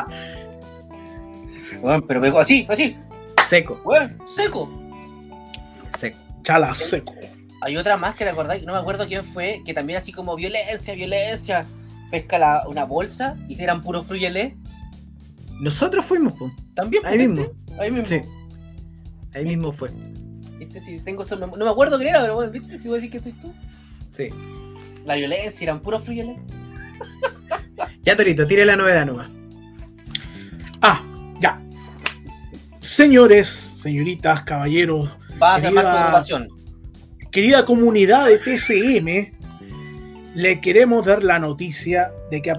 Bueno, pero pegó así, así. Seco, seco. seco. Chala seco. Hay otra más que te acordáis, no me acuerdo quién fue, que también así como violencia, violencia. Pesca la- una bolsa y eran puro fruyelé. Nosotros fuimos, po. También, Ahí mismo. Ahí mismo. Sí. Ahí mismo fue. ¿Viste? Sí, tengo eso, no, no me acuerdo quién era, pero bueno, ¿viste? Si voy a decir que soy tú. Sí. La violencia, eran puro fruyelé. Ya, Torito, tire la novedad nomás. Ah. Señores, señoritas, caballeros, Va a ser Querida- comunidad de TCM, le queremos dar la noticia de que, a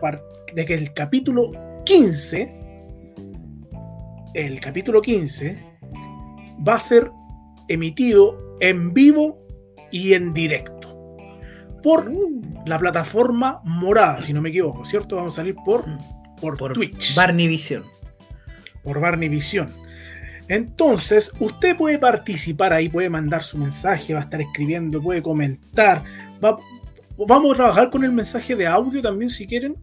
de que el capítulo 15, el capítulo 15, va a ser emitido en vivo y en directo por la plataforma morada, si no me equivoco, ¿cierto? Vamos a salir por, por, Por Twitch Barney Visión. por Barney Visión. Entonces, usted puede participar ahí, puede mandar su mensaje, va a estar escribiendo, puede comentar. va- vamos a trabajar con el mensaje de audio también si quieren.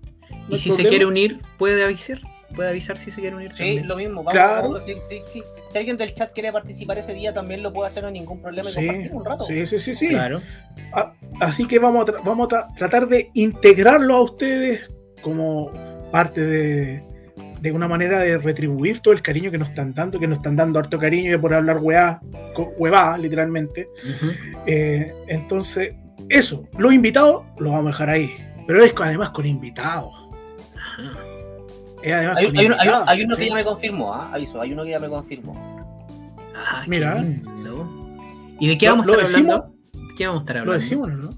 no Y si se quiere unir, puede avisar. Puede avisar si se quiere unir. Sí, también. lo mismo. Vamos, Claro. vamos, sí, sí, sí. Si alguien del chat quiere participar ese día, también lo puede hacer, no hay ningún problema y Sí, compartir un rato. sí, sí, sí, sí. Claro. Así que vamos a, tra- vamos a tra- tratar de integrarlo a ustedes como parte de, de una manera de retribuir todo el cariño que nos están dando, que nos están dando harto cariño y por hablar hueá, co- huevá, literalmente. Eh, entonces, eso, los invitados los vamos a dejar ahí. Pero es además con invitados. Ajá. Es además Hay, con hay uno, hay uno- invitados, hay uno que ya me confirmó, ¿ah? aviso, hay uno que ya me confirmó. Ah, qué Mira. lindo. ¿Y de qué ¿Lo- vamos a lo estar decimos? hablando? ¿De qué vamos a estar Lo hablando? decimos, ¿no?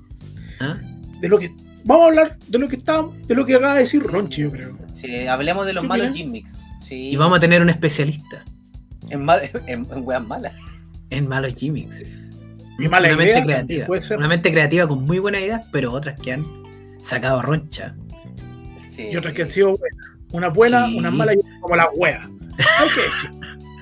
¿Ah? De lo que. Vamos a hablar de lo que está, de lo que acaba de decir Ronchi, yo creo. Sí, hablemos de los ¿Qué malos mix. Sí, Y vamos a tener un especialista en, mal- [laughs] en, en weas malas. en malos gimmicks. Y mala una idea mente creativa. puede ser. Una mente creativa con muy buenas ideas, pero otras que han sacado roncha. Sí. Y otras que han sido buenas. Unas buenas, Sí. unas malas, y como las weas. Hay que decir.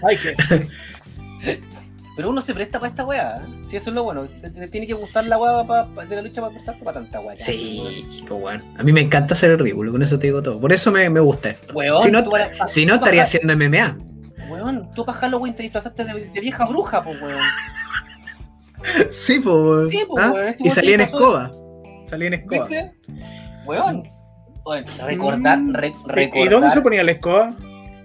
Hay que decir. [laughs] Pero uno se presta para esta weá. ¿eh? Si eso es lo bueno. Te, tiene que gustar la weá pa- pa- de la lucha para prestar para tanta weá. Sí, pues bueno. A mí me encanta hacer el ridículo, con eso te digo todo. Por eso me, me gusta esto. Weón, Si no, para- Si no, tú estaría haciendo MMA. Weón, tú para Halloween te disfrazaste de, de vieja bruja, pues weón. Sí, pues. Sí, pues, weón, este Y salí en escoba. Salí en escoba. ¿Viste? Weón. Recordar, Mm. re- ¿Y- recordar. ¿Y dónde se ponía la escoba?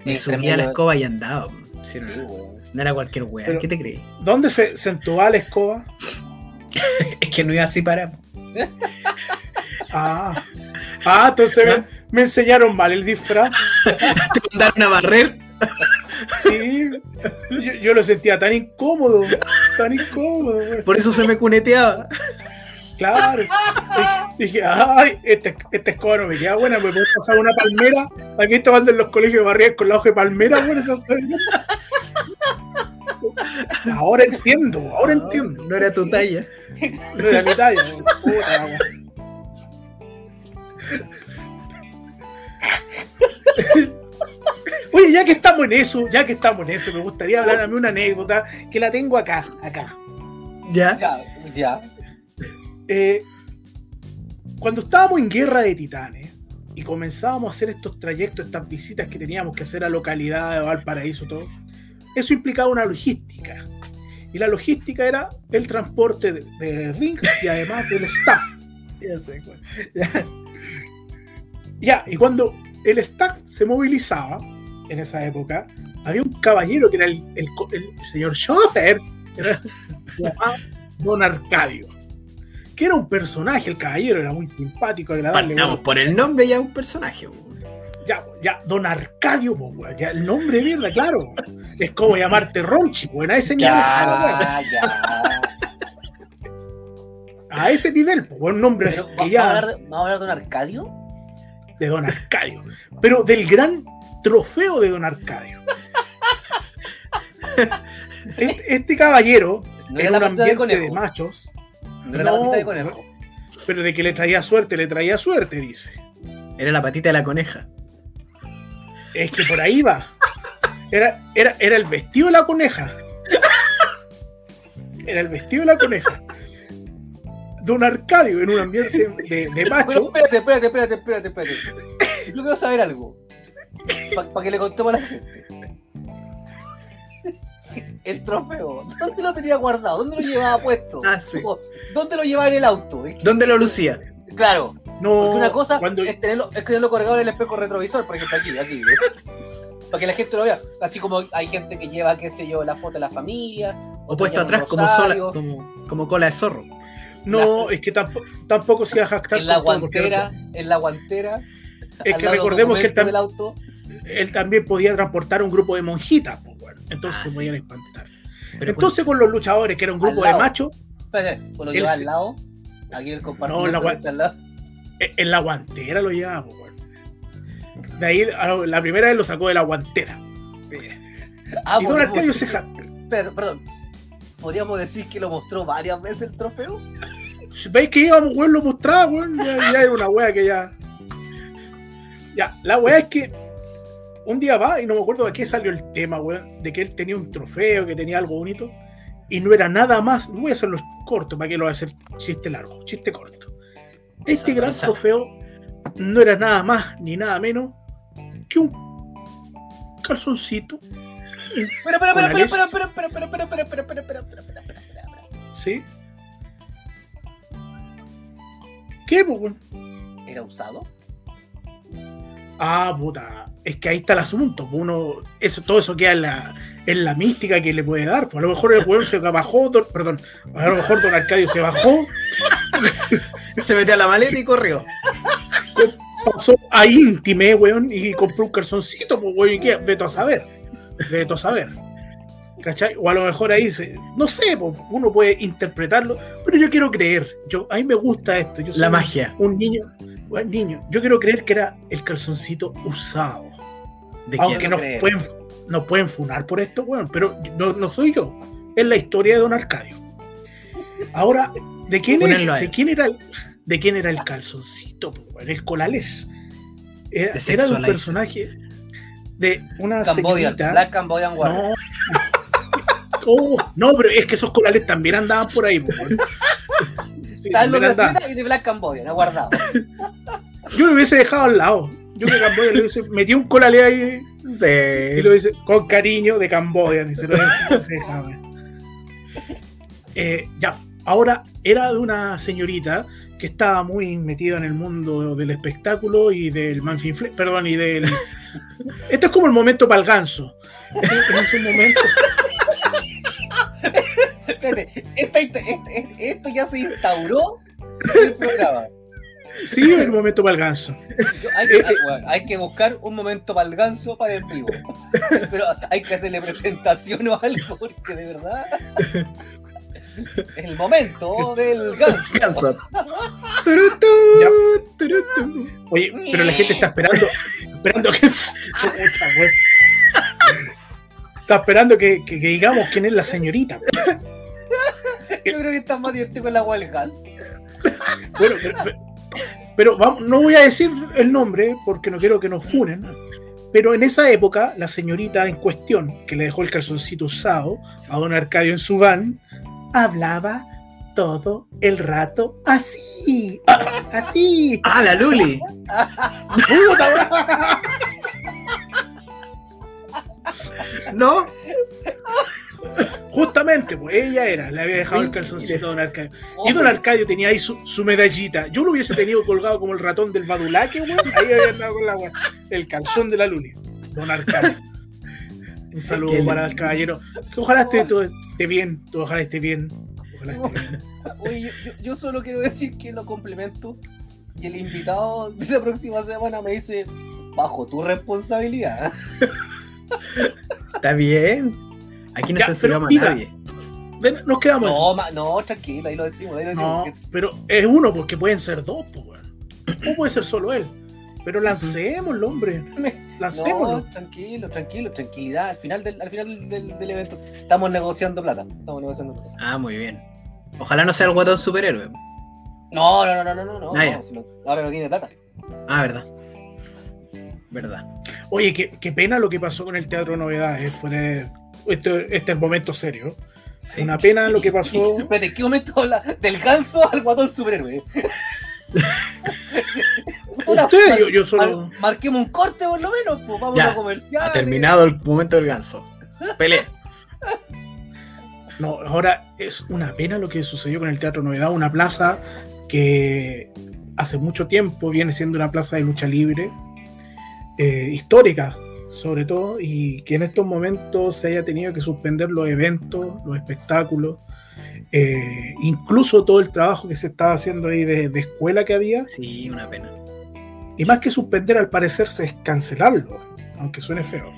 Me Entre subí a medio la escoba y andaba. Sí, Sí, weón. No era cualquier wea. Pero- ¿Qué te crees? ¿Dónde se, se entubaba la escoba? [laughs] Es que no iba así para. [laughs] Ah, ah entonces me, me enseñaron mal el disfraz. [laughs] Te mandaron a barrer. Sí, yo, yo lo sentía tan incómodo, tan incómodo. Por eso se me cuneteaba. Claro. Dije, ay, esta, esta escoba no me queda buena, me puedo pasar una palmera. Aquí estaban en los colegios barridas con la hoja de palmera, güey, esa- Ahora entiendo, ahora entiendo. No era tu talla. [laughs] No era mi talla. Puta. Oye, ya que estamos en eso, ya que estamos en eso, me gustaría hablar a mí una anécdota que la tengo acá, acá. ¿Ya? Ya, ya. Eh, cuando estábamos en Guerra de Titanes y comenzábamos a hacer estos trayectos, estas visitas que teníamos que hacer a localidades, a Valparaíso, todo, eso implicaba una logística. Y la logística era el transporte de, de ring y además del staff. [laughs] Ya sé. Ya, y cuando el staff se movilizaba en esa época, había un caballero que era el, el co- el señor llamado [laughs] Don Arcadio, que era un personaje, el caballero era muy simpático, agradable. Partamos bueno, por el nombre ya un personaje. Ya, ya, Don Arcadio, po, weón, ya, el nombre de mierda, claro. Es como llamarte Ronchi, pues, [laughs] a ese nivel. Ya, ya. A ese nivel, pues, un nombre Pero, que ¿vamos, ya- a hablar de, ¿Vamos a hablar de un Arcadio? de Don Arcadio, pero del gran trofeo de Don Arcadio. [laughs] Este, este caballero No era era un la de ambiente de machos, No era la No, patita de conejo. pero de que le traía suerte, le traía suerte, dice. Era la patita de la coneja. Es que por ahí va. Era, era, era el vestido de la coneja. Era el vestido de la coneja. Don Arcadio en un ambiente de, de Pero macho. espérate, espérate, espérate, espérate, espérate. Yo quiero saber algo. Para que le contemos a la gente. El trofeo, ¿dónde lo tenía guardado? ¿Dónde lo llevaba puesto? Ah, sí. ¿Dónde lo llevaba en el auto? ¿Dónde lo lucía? Claro, No, porque una cosa cuando, es, tenerlo, es tenerlo colgado en el espejo retrovisor, por ejemplo, aquí, aquí. ¿eh? Para que la gente lo vea. Así como hay gente que lleva, qué sé yo, la foto de la familia. O puesto atrás como, sola, como, como cola de zorro. no, es que tampoco, tampoco se iba a jactar En la porque guantera, en la guantera. Es que recordemos que él, documentos tam- del auto. él también podía transportar un grupo de monjitas, pues, bueno, entonces Ah, se sí. podían espantar. Pero Entonces con los luchadores, que era un grupo de machos, Espérate, pues lo Él lleva al lado. Aquí el la que gua- está al lado. E- en la guantera lo llevaba, bueno. De ahí, la primera vez lo sacó de la guantera. Ah, y Don Arcadio se ja- Perdón, perdón. ¿Podríamos decir que lo mostró varias veces el trofeo? ¿Veis que íbamos, weón? Lo mostraba, weón. Ya, ya era una wea que ya. Ya, la wea es que un día va y no me acuerdo de qué salió el tema, weón. De que él tenía un trofeo, que tenía algo bonito. Y no era nada más. Voy a hacerlo corto, para que lo voy a hacer chiste largo, chiste corto. Este gran trofeo no era nada más ni nada menos que un calzoncito, espera, leche. espera, espera, espera, espera, espera, espera, espera, espera, espera, espera, espera, espera, espera, espera. ¿sí? ¿Qué, pues? ¿Era usado? Ah, puta. Es que ahí está el asunto. pues, Uno, eso, todo eso queda en la, en la mística que le puede dar. Pues a lo mejor el weón se bajó, don- perdón, a lo mejor Don Arcadio se bajó, [laughs] Se metió a la maleta y corrió. pasó a íntime, weón, y compró un calzoncito, pues weón, y qué, veto a saber. Veto a saber. ¿Cachai? O a lo mejor ahí se, no sé, pues, uno puede interpretarlo, pero yo quiero creer. Yo, a mí me gusta esto. Yo soy La magia. Un niño, un niño. Yo quiero creer que era el calzoncito usado. ¿De Aunque nos pueden, nos pueden funar por esto, weón, pero no, no soy yo. Es la historia de Don Arcadio. Ahora, ¿de quién, es- Fúnenlo a él. de quién era el, de quién era el calzoncito? El colales. Era, era de un personaje de una Cambodian, señorita. Black Cambodian War. No. [laughs] Oh, no, pero es que esos corales también andaban por ahí. po. Sí, los y de Black Cambodian, aguardado. [laughs] Yo lo hubiese dejado al lado. Yo que Camboya le hubiese metido un colale ahí y lo dice con cariño de Camboya. Y se lo se dejaba. [laughs] Eh, ya, ahora era de una señorita que estaba muy metida en el mundo del espectáculo y del manfinfle, perdón, y del. [laughs] Esto es como el momento para el ganso. En esos momentos. Espérate, esta este- este- esto ya se instauró en el programa. Sí, el momento para el ganso. Hay, que- hay- bueno, hay que buscar un momento para el ganso para el vivo. Pero hay que hacerle presentación o algo, porque de verdad. [laughs] El momento del ganso. Ganso. Oye, pero la gente está esperando, esperando que güey. Está esperando que, que- que digamos quién es la señorita. Yo creo que está más divertido con la agua del ganso. Bueno, pero, pero- pero vamos, no voy a decir el nombre porque no quiero que nos funen. Pero en esa época, la señorita en cuestión, que le dejó el calzoncito usado a don Arcadio en su van, hablaba todo el rato así. Así. Ah, la Luli. [laughs] ¿No? Justamente, pues ella era, le había dejado el calzoncito a don Arcadio. Y don Arcadio tenía ahí su, su medallita. Yo lo hubiese tenido colgado como el ratón del Badulaque, weón. Ahí había andado con la weón. El calzón de la Luli. Don Arcadio. Un saludo para el caballero. Que ojalá esté, todo- esté bien. Ojalá esté bien. Ojalá esté bien. [laughs] Oye, yo, yo- yo solo quiero decir que lo complemento y el invitado de la próxima semana me dice, bajo tu responsabilidad. Está bien. Aquí no Ya, censuramos a nadie. Ven, Nos quedamos. No, ma- no, tranquilo, ahí lo decimos, ahí lo decimos. No, porque- pero es uno porque pueden ser dos, pues, weón. O puede ser solo él. Pero lancémoslo, hombre. [laughs] Lancémoslo. No, tranquilo, tranquilo, tranquilidad. Al final del, al final del, del evento estamos negociando plata. Estamos negociando plata. Ah, muy bien. Ojalá no sea el guatón superhéroe. No, no, no, no, no, no. no, Ah, no, si ahora no tiene plata. Ah, verdad. Verdad. Oye, qué, qué pena lo que pasó con el Teatro Novedades. Fue de- este, este es el momento serio. Sí. Una pena lo que pasó. [laughs] Espérate, ¿en qué momento habla del ganso al guatón superhéroe? [laughs] Puta, Ustedes, mar- yo, yo solo. mar- marquemos un corte por lo menos, pues vamos Ya, a comercial. Ha terminado el momento del ganso. Pelea. No, ahora es una pena lo que sucedió con el Teatro Novedad, una plaza que hace mucho tiempo viene siendo una plaza de lucha libre, eh, histórica sobre todo, y que en estos momentos se haya tenido que suspender los eventos, los espectáculos, eh, incluso todo el trabajo que se estaba haciendo ahí de, de escuela que había, Sí, una pena. Y más que suspender al parecer es cancelarlo, aunque suene feo,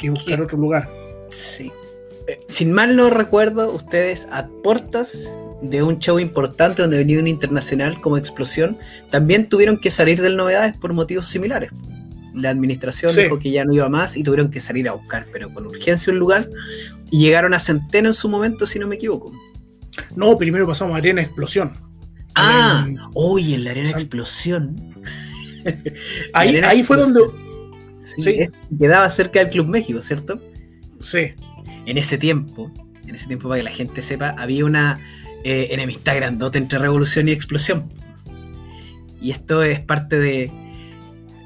y buscar otro lugar. Sí. Eh, Sin mal no recuerdo, ustedes a puertas de un show importante donde venía un internacional como Explosión, también tuvieron que salir del novedades por motivos similares. La administración Sí. dijo que ya no iba más y tuvieron que salir a buscar, pero con urgencia un lugar. Y llegaron a Centeno en su momento, si no me equivoco. No, primero pasamos a Arena Explosión. Ah, En- oye, en la arena San- explosión. Ahí, fue donde. Explosión. Sí, Sí. es- quedaba cerca del Club México, ¿cierto? Sí. en ese tiempo, en ese tiempo para que la gente sepa, había una eh, enemistad grandota entre revolución y explosión. Y esto es parte de...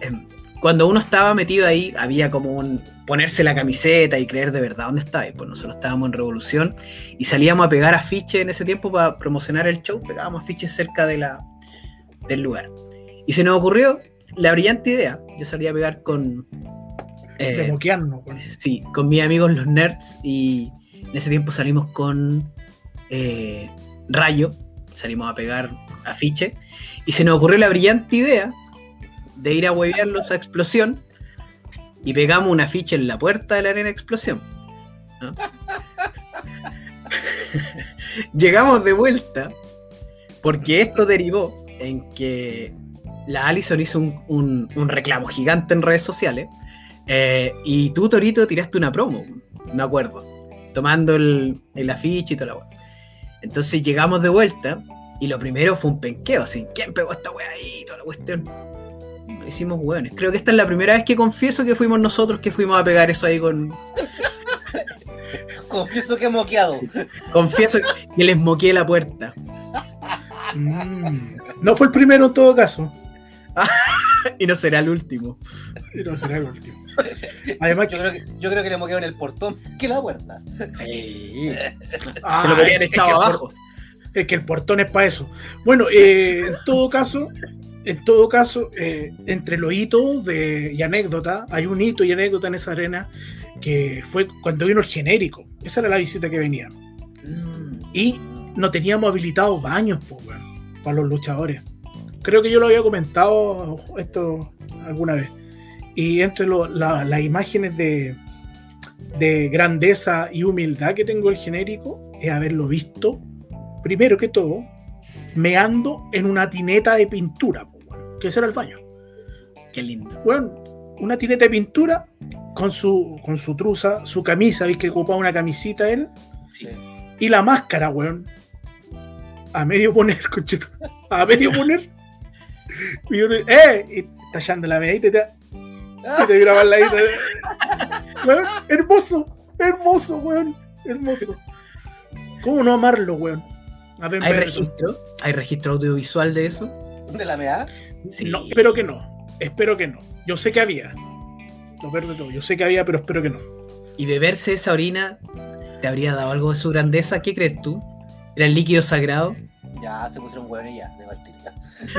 em, cuando uno estaba metido ahí, había como un ponerse la camiseta y creer de verdad dónde estaba. Y pues nosotros estábamos en revolución y salíamos a pegar afiches en ese tiempo para promocionar el show, pegábamos afiches cerca de la, del lugar. Y se nos ocurrió la brillante idea, yo salía a pegar con... eh, de moquearnos, weón. Sí, con mis amigos los nerds y en ese tiempo salimos con eh, Rayo, salimos a pegar afiche y se nos ocurrió la brillante idea de ir a huevearlos a Explosión y pegamos un afiche en la puerta de la arena Explosión. ¿no? [laughs] Llegamos de vuelta porque esto derivó en que la Allison hizo un, un- un reclamo gigante en redes sociales eh, y tú, Torito, tiraste una promo, me acuerdo, tomando el, el afiche y toda la weá. Entonces llegamos de vuelta y lo primero fue un penqueo, así, ¿quién pegó esta weá ahí? y Toda la cuestión. hicimos hueones. Creo que esta es la primera vez que confieso que fuimos nosotros que fuimos a pegar eso ahí con. [laughs] Confieso que he moqueado. Confieso que les moqué la puerta. Mm. No fue el primero en todo caso. [laughs] Y no será el último. Y no será el último. Además, Yo creo que, yo creo que le moquearon el portón que la puerta. Sí. ah, Se lo podrían echado abajo. Es que el portón es para eso. Bueno, eh, en todo caso, en todo caso, eh, entre los hitos de, y anécdota, hay un hito y anécdota en esa arena que fue cuando vino el genérico. Esa era la visita que venía. Mm. Y no teníamos habilitados baños, po, weón, para los luchadores. Creo que yo lo había comentado esto alguna vez. Y entre lo- la- las imágenes de, de grandeza y humildad que tengo el genérico es haberlo visto, primero que todo, meando en una tineta de pintura, que ese era el baño. Qué lindo. Bueno, una tineta de pintura con su, con su truza, su camisa, ¿viste que ocupaba una camisita él? Sí. Y la máscara, weón. A medio poner, [laughs] concheto. A medio poner. Y yo, ¡eh! Y tallando la medita y te, y te la [laughs] Weón, hermoso, hermoso, weón. Hermoso. ¿Cómo no amarlo, weón? A ver, ¿Hay registro? ¿Hay registro audiovisual de eso? ¿De la mea? Sí. No, espero que no. Espero que no. Yo sé que había. Lo peor de todo. Yo sé que había, pero espero que no. Y beberse esa orina te habría dado algo de su grandeza. ¿Qué crees tú? ¿Era el líquido sagrado? Ya, se pusieron hueones ya, de partir. ya.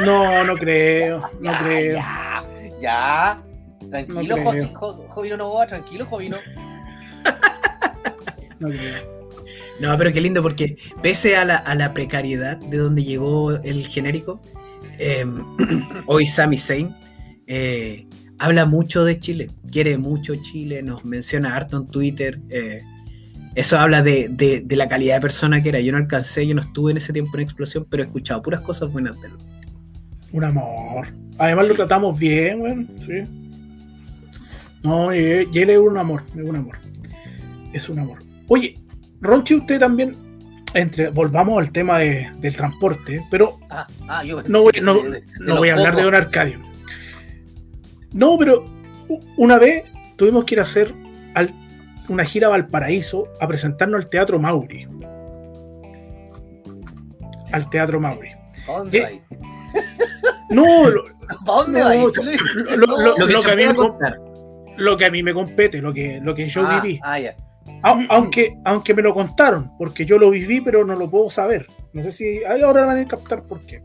No, no creo. No ya, creo. Ya, ya. Tranquilo, No Jo- creo. Jo- Jovino Novoa, tranquilo, Jovino. [laughs] No creo. No, pero qué lindo porque pese a la, a la precariedad de donde llegó el genérico, eh, [clears throat] hoy Sami Zayn eh, habla mucho de Chile, quiere mucho Chile, nos menciona harto en Twitter. eh, eso habla de, de- de la calidad de persona que era. Yo no alcancé, yo no estuve en ese tiempo en explosión, pero he escuchado puras cosas buenas de él. Un amor. Además lo tratamos bien, weón. Sí. No, y, y él es un amor. Es un amor. Es un amor. Oye, Ronchi, usted también. Entre, volvamos al tema de- del transporte, pero Ah, ah, yo no voy, no, de- no voy a hablar de. Don Arcadio. No, pero una vez tuvimos que ir a hacer al- una gira a Valparaíso a presentarnos al Teatro Mauri. Al Teatro Mauri. [laughs] No, lo, ¿Pa' dónde No, vais? lo- lo- lo- Lo que, a mí me com- contar. lo que a mí me compete, lo que, lo que yo ah, viví. Ah, ya. Au- aunque, aunque me lo contaron, porque yo lo viví, pero no lo puedo saber. No sé si ahí ahora van a captar por qué.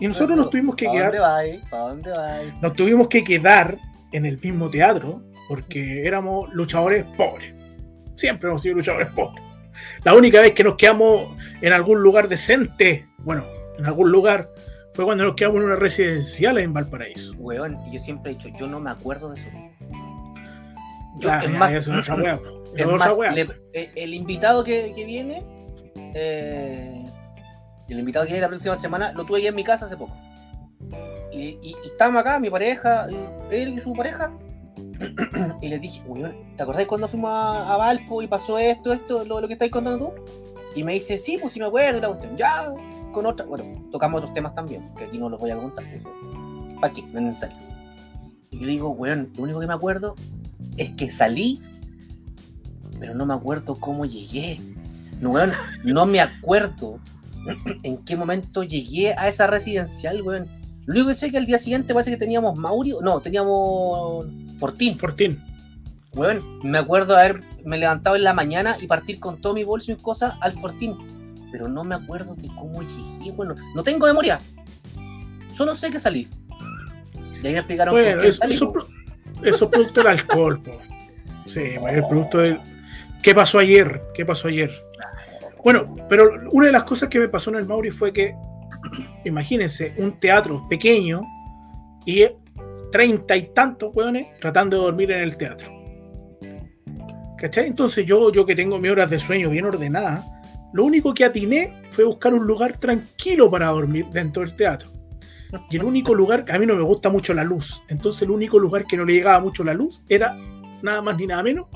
Y nosotros nos tuvimos que ¿Pa' dónde quedar, vais? ¿Pa' dónde vais? nos tuvimos que quedar en el mismo teatro, porque éramos luchadores pobres. Siempre hemos sido luchadores pobres. La única vez que nos quedamos en algún lugar decente, bueno, en algún lugar, fue cuando nos quedamos en una residencial en Valparaíso. Weón, y yo siempre he dicho, yo no me acuerdo de eso. Yo, Ya, es ya, más, eso es wea, [clears throat] es más, le- eh, el invitado que, que viene, eh, el invitado que viene la próxima semana, lo tuve aquí en mi casa hace poco. Y, y, y estábamos acá, mi pareja, él y su pareja, [clears throat] y les dije, weón, ¿te acordás cuando fuimos a, a Valpo y pasó esto, esto, lo, lo que estáis contando tú? Y me dice, sí, pues sí me acuerdo, y la cuestión, ya, con otra, bueno, tocamos otros temas también, que aquí no los voy a contar, ¿para qué? No es necesario. Y yo digo, weón, lo único que me acuerdo es que salí, pero no me acuerdo cómo llegué. No, weón, no me acuerdo en qué momento llegué a esa residencial, weón. Lo único que sé es que al día siguiente parece que teníamos Mauri, no, teníamos Fortín, Fortín. weón. Me acuerdo haberme levantado en la mañana y partir con todo mi bolso y cosas al Fortín. Pero no me acuerdo de cómo llegué, bueno, no tengo memoria. Solo sé que salí. Y ahí me explicaron Bueno, por qué eso, salí. eso, eso producto del alcohol, po. Sí, es producto de. ¿Qué pasó ayer? ¿Qué pasó ayer? Bueno, pero una de las cosas que me pasó en el Mauri fue que, [clears throat] imagínense, un teatro pequeño y treinta y tantos hueones tratando de dormir en el teatro. ¿Cachai? Entonces yo, yo que tengo mis horas de sueño bien ordenadas, lo único que atiné fue buscar un lugar tranquilo para dormir dentro del teatro. Y el único [laughs] lugar, a mí no me gusta mucho la luz, entonces el único lugar que no le llegaba mucho la luz era nada más ni nada menos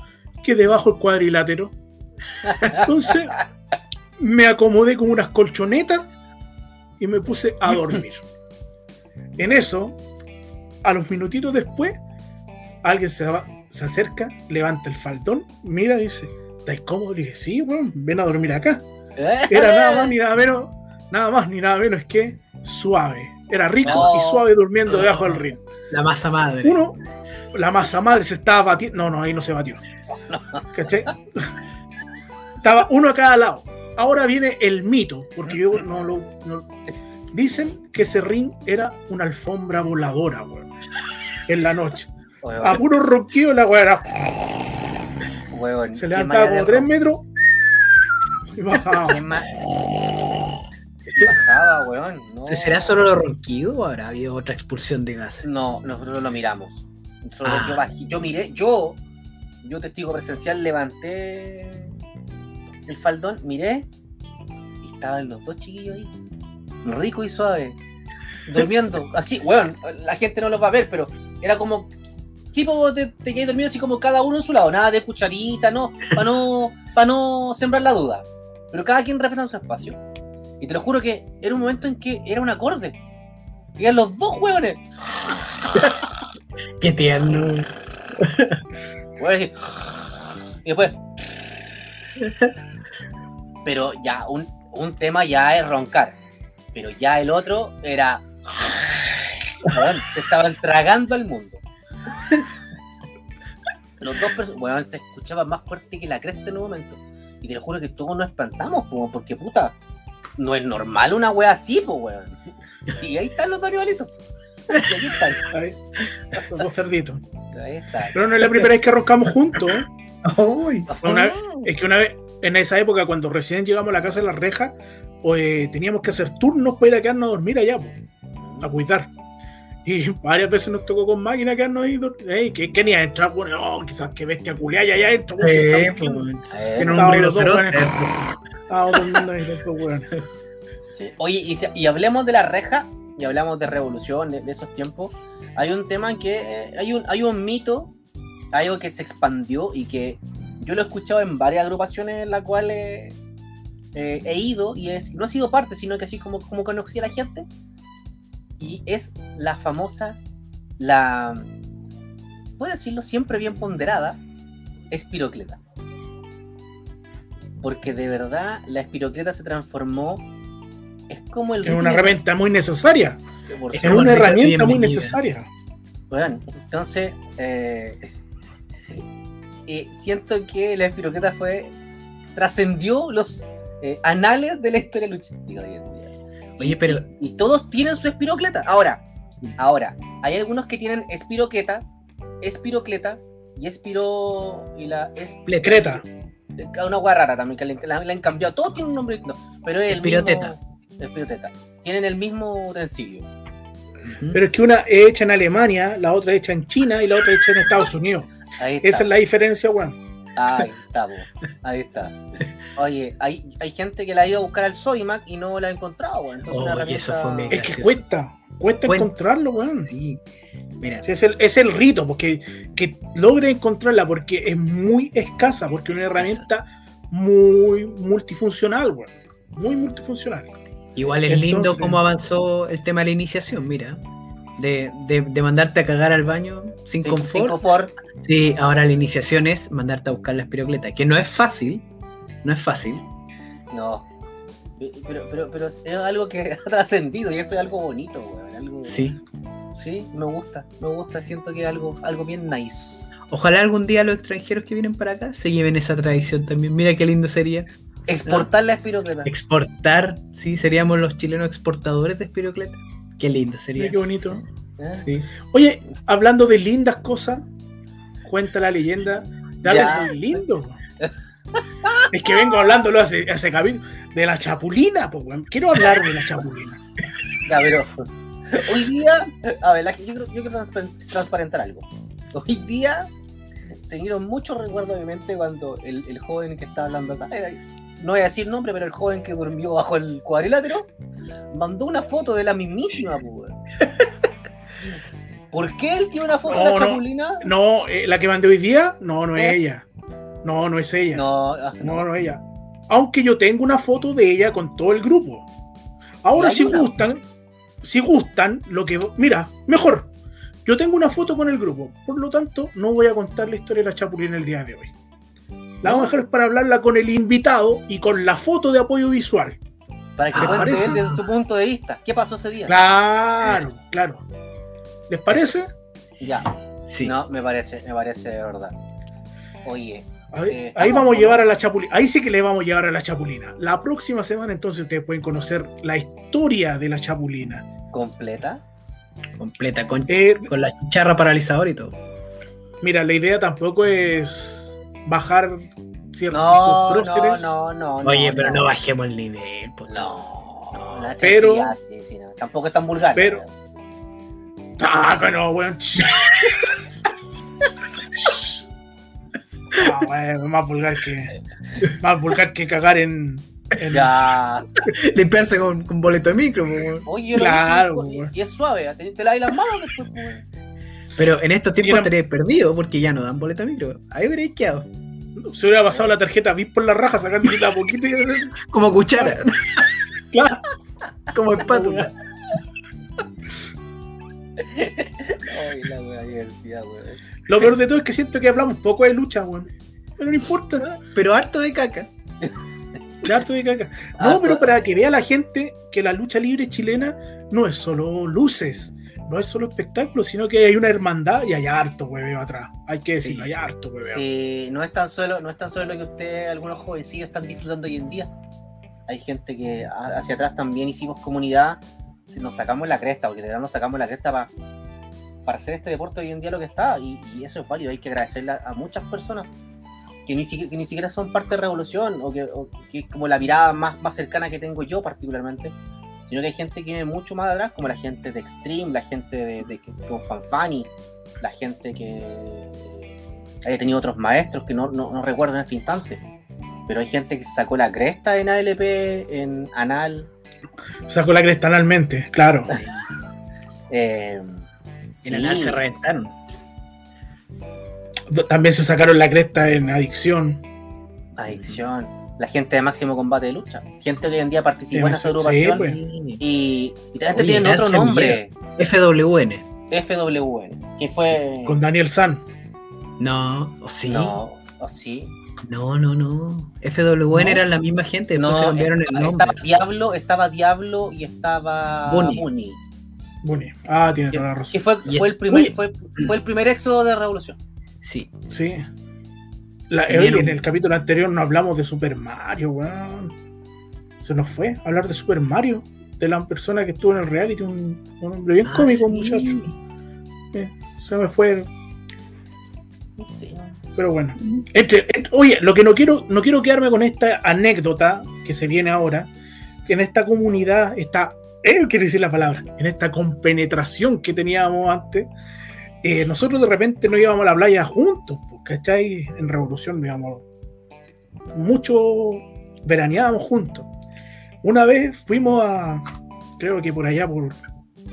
que debajo del cuadrilátero. Entonces me acomodé con unas colchonetas y me puse a dormir. En eso, a los minutitos después, alguien se, va- se acerca, levanta el faldón, mira y dice, ¿estás cómodo? Le dije, sí, weón, ven a dormir acá. [laughs] Era nada más ni nada menos, nada más ni nada menos que suave. Era rico y suave durmiendo debajo del ring. La masa madre. Uno, la masa madre se estaba batiendo. No, no, ahí no se batió. ¿Cachai? Estaba uno a cada lado. Ahora viene el mito, porque yo no lo. no- Dicen que ese ring era una alfombra voladora, weón. En la noche. Weón, A puro ronquido la weá era- Se levantaba como 3 metros y bajaba. ¿Qué ma- Bajaba, weón. No. ¿Pero ¿Será solo lo ronquido o habrá habido otra expulsión de gas? No, nosotros lo miramos. Nosotros- Ah. yo, bajé- yo miré, yo, yo testigo presencial, levanté el faldón, miré y estaban los dos chiquillos ahí, rico y suave, durmiendo, así, weón, la gente no los va a ver, pero era como, tipo, vos te, te quedas dormido así como cada uno en su lado, nada de cucharita, no, para no, para no sembrar la duda, pero cada quien respetando su espacio. Y te lo juro que era un momento en que era un acorde. Eran los dos hueones. Qué tierno. Decir, Y después. Pero ya, un, un tema ya es roncar. Pero ya el otro era. Weón, se estaban tragando al mundo. Los dos personas. Weón, se escuchaba más fuerte que la cresta en un momento. Y te lo juro que todos nos espantamos, po, porque puta. No es normal una wea así, pues, weón. Y ahí están los dos animalitos. Y [laughs] ahí están. Ahí, los dos cerditos. Ahí están. Pero no es la primera vez que roncamos juntos. ¿eh? Uy. Una vez- es que una vez, en esa época, cuando recién llegamos a la casa de la reja, pues, teníamos que hacer turnos para ir a quedarnos a dormir allá, pues, a cuidar. Y varias veces nos tocó con máquina quedarnos ahí. Ey, que quería entrar, bueno, oh, quizás que bestia culiada allá adentro. Eh, estamos- pues, Eh, Tiene un rinoceronte. estábamos durmiendo ahí, weón. Oye, y, si- y hablemos de la reja, y hablamos de revolución, de, de esos tiempos. Hay un tema en que eh, hay un, hay un mito, algo que se expandió y que yo lo he escuchado en varias agrupaciones en las cuales eh, he ido y es, no he sido parte, sino que así como, como conocí a la gente. Y es la famosa, la, puedo decirlo, siempre bien ponderada, espirocleta. Porque de verdad la espirocleta se transformó, es como el... Es una herramienta muy necesaria. Es una herramienta muy necesaria. Bueno, entonces, eh, [laughs] eh, siento que la espirocleta fue. trascendió los eh, anales de la historia luchística hoy en día. Oye, pero Y, y todos tienen su espirocleta. Ahora, ahora, hay algunos que tienen espiroqueta, espirocleta y espiro. y la. Es, Creta. una hueá rara también, que le, la- han cambiado. Todos tienen un nombre distinto, pero es el Espiroteta. mismo. Espiroteta. Tienen el mismo utensilio. Pero es que una es hecha en Alemania, la otra es hecha en China y la otra es hecha en Estados Unidos. Ahí está. Esa es la diferencia, weón. Ahí está, po. ahí está. Oye, hay, hay gente que la ha ido a buscar al Sodimac y no la ha encontrado, weón. Entonces una Oye, herramienta- eso fue. Es que cuesta, cuesta encontrarlo, weón. sí. Mira, Sí, es, el, es el rito, porque que logre encontrarla, porque es muy escasa, porque es una herramienta muy multifuncional, weón. Muy multifuncional. igual es lindo cómo avanzó el tema de la iniciación, mira. De, de, de mandarte a cagar al baño sin confort. sin confort. Sí, ahora la iniciación es mandarte a buscar la espirocleta, que no es fácil, no es fácil. No. Pero, pero, pero es algo que [laughs] ha trascendido y eso es algo bonito, weón. Algo... Sí. Sí, me gusta. Me gusta. Siento que es algo, algo bien nice. Ojalá algún día los extranjeros que vienen para acá se lleven esa tradición también. Mira qué lindo sería Exportar la espirocleta. exportar, sí, seríamos los chilenos exportadores de espirocleta. Qué lindo Mira sería. qué bonito. ¿eh? Sí. Oye, hablando de lindas cosas, cuenta la leyenda de algo muy lindo. Es que vengo hablándolo hace, hace capítulo de la chapulina, pues. Quiero hablar de la chapulina. Ya, pero hoy día, a ver, yo quiero, yo quiero transpa- transparentar algo. Hoy día se vinieron muchos recuerdos de mi mente cuando el, el joven que estaba hablando acá, eh, no voy a decir nombre, pero el joven que durmió bajo el cuadrilátero, mandó una foto de la mismísima, pues. ¿Por qué él tiene una foto de la chapulina? No, eh, la que mandé hoy día, no, no es ¿Eh? ella. No, no es ella. No, ah, No, no es ella. Aunque yo tengo una foto de ella con todo el grupo. Ahora, si una. gustan, si gustan, lo que. Mira, mejor. Yo tengo una foto con el grupo, por lo tanto, no voy a contar la historia de la Chapulina el día de hoy. La vamos a dejar para hablarla con el invitado y con la foto de apoyo visual. Para que él desde su punto de vista. ¿Qué pasó ese día? Claro, claro. ¿Les parece? Ya. Sí. No, me parece, me parece de verdad. Oye, Ahí, Eh, ahí vamos a llevar a la Chapulina. Ahí sí que le vamos a llevar a la Chapulina. La próxima semana entonces ustedes pueden conocer la historia de la Chapulina. completa. Completa, con, Eh, con la charra paralizador y todo. mira, la idea tampoco es bajar ciertos No, no, próceres. no, no. Oye, pero no bajemos el nivel. po. No, la Pero- sí, sí, no. Tampoco es tan vulgar. pero- Ah, que no, weón. [laughs] Ah, weón, más vulgar que. Más vulgar que cagar en. en- Ya. Limpiarse con, con boleto de micro. po, weón. Oye, Claro, hizo, y- weón. y es suave, te, te lavas las manos después, pues. Pero en estos tiempos estaréis perdido porque ya no dan boleto de micro. Ahí habréis quedado. Se hubiera pasado la tarjeta VIP por la raja sacando a poquito y. [laughs] Como cuchara. Claro. Como espátula. Ay, la wea divertida, weón. Lo peor de todo es que siento que hablamos poco de lucha, weón. Pero no importa. Pero harto de caca. [laughs] Ya estoy caca. Ah, No, pero para que vea la gente que la lucha libre chilena no es solo luces, no es solo espectáculo, sino que hay una hermandad y hay harto hueveo atrás. Hay que decirlo, Sí. hay harto hueveo. Sí, no es tan solo, no es tan solo lo que ustedes, algunos jovencillos están disfrutando hoy en día. Hay gente que hacia atrás también hicimos comunidad, nos sacamos la cresta, porque de verdad nos sacamos la cresta para para hacer este deporte hoy en día lo que está, y, y eso es válido, hay que agradecerle a, a muchas personas que ni, siquiera, que ni siquiera son parte de Revolución, o que, o que es como la mirada más, más cercana que tengo yo particularmente, sino que hay gente que viene mucho más atrás, como la gente de Extreme, la gente de, de, con Fanfani, la gente que haya tenido otros maestros que no, no, no recuerdo en este instante. Pero hay gente que sacó la cresta en ALP, en Anal. Sacó la cresta analmente, claro. [laughs] eh, En sí, el se reventaron. También se sacaron la cresta en adicción. Adicción. La gente de máximo combate de lucha. Gente que hoy en día participó en En esa agrupación. sí, pues. y, y también Oye, tienen otro nombre. FWN. FWN. Que fue. Con Daniel San. No, o sí. No, o sí. No, no, no. FWN No. eran la misma gente, No, se cambiaron el estaba, nombre. estaba Diablo, estaba Diablo y estaba Bunny. Bunny. Bunny. Ah, tiene Que, toda la que razón. fue, Y- fue el primer, fue, fue el primer éxodo de Revolución. Sí. Sí. La- en el capítulo anterior no hablamos de Super Mario, weón. Se nos fue hablar de Super Mario. De la persona que estuvo en el reality, un, un hombre bien Ah, cómico, sí. muchacho. Eh, se me fue Sí. Pero bueno. Entre- entre- oye, lo que no quiero, no quiero quedarme con esta anécdota que se viene ahora, que en esta comunidad, esta, eh, quiero decir la palabra, en esta compenetración que teníamos antes, eh, nosotros de repente no íbamos a la playa juntos, pues, ¿cachai? En Revolución, digamos, mucho veraneábamos juntos. Una vez fuimos a, creo que por allá, por,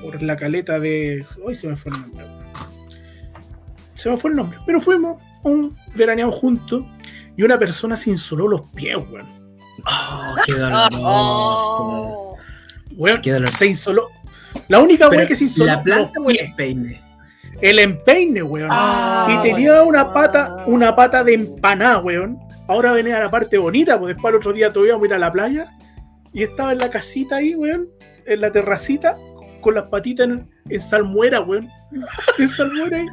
por la caleta de, hoy se me fue el nombre. Se me fue el nombre, pero fuimos un veraneamos juntos y una persona se insoló los pies, weón. Oh, qué doloroso. [laughs] Weón, Qué dolor. se insoló. La única weón que se insoló ¿La planta los o el peine? El empeine, weón. Ah, y tenía una pata, una pata de empanada, weón. Ahora venía la parte bonita, pues después el otro día todavía íbamos a ir a la playa. Y estaba en la casita ahí, weón, en la terracita, con las patitas en, en salmuera, weón. [laughs] En salmuera ahí.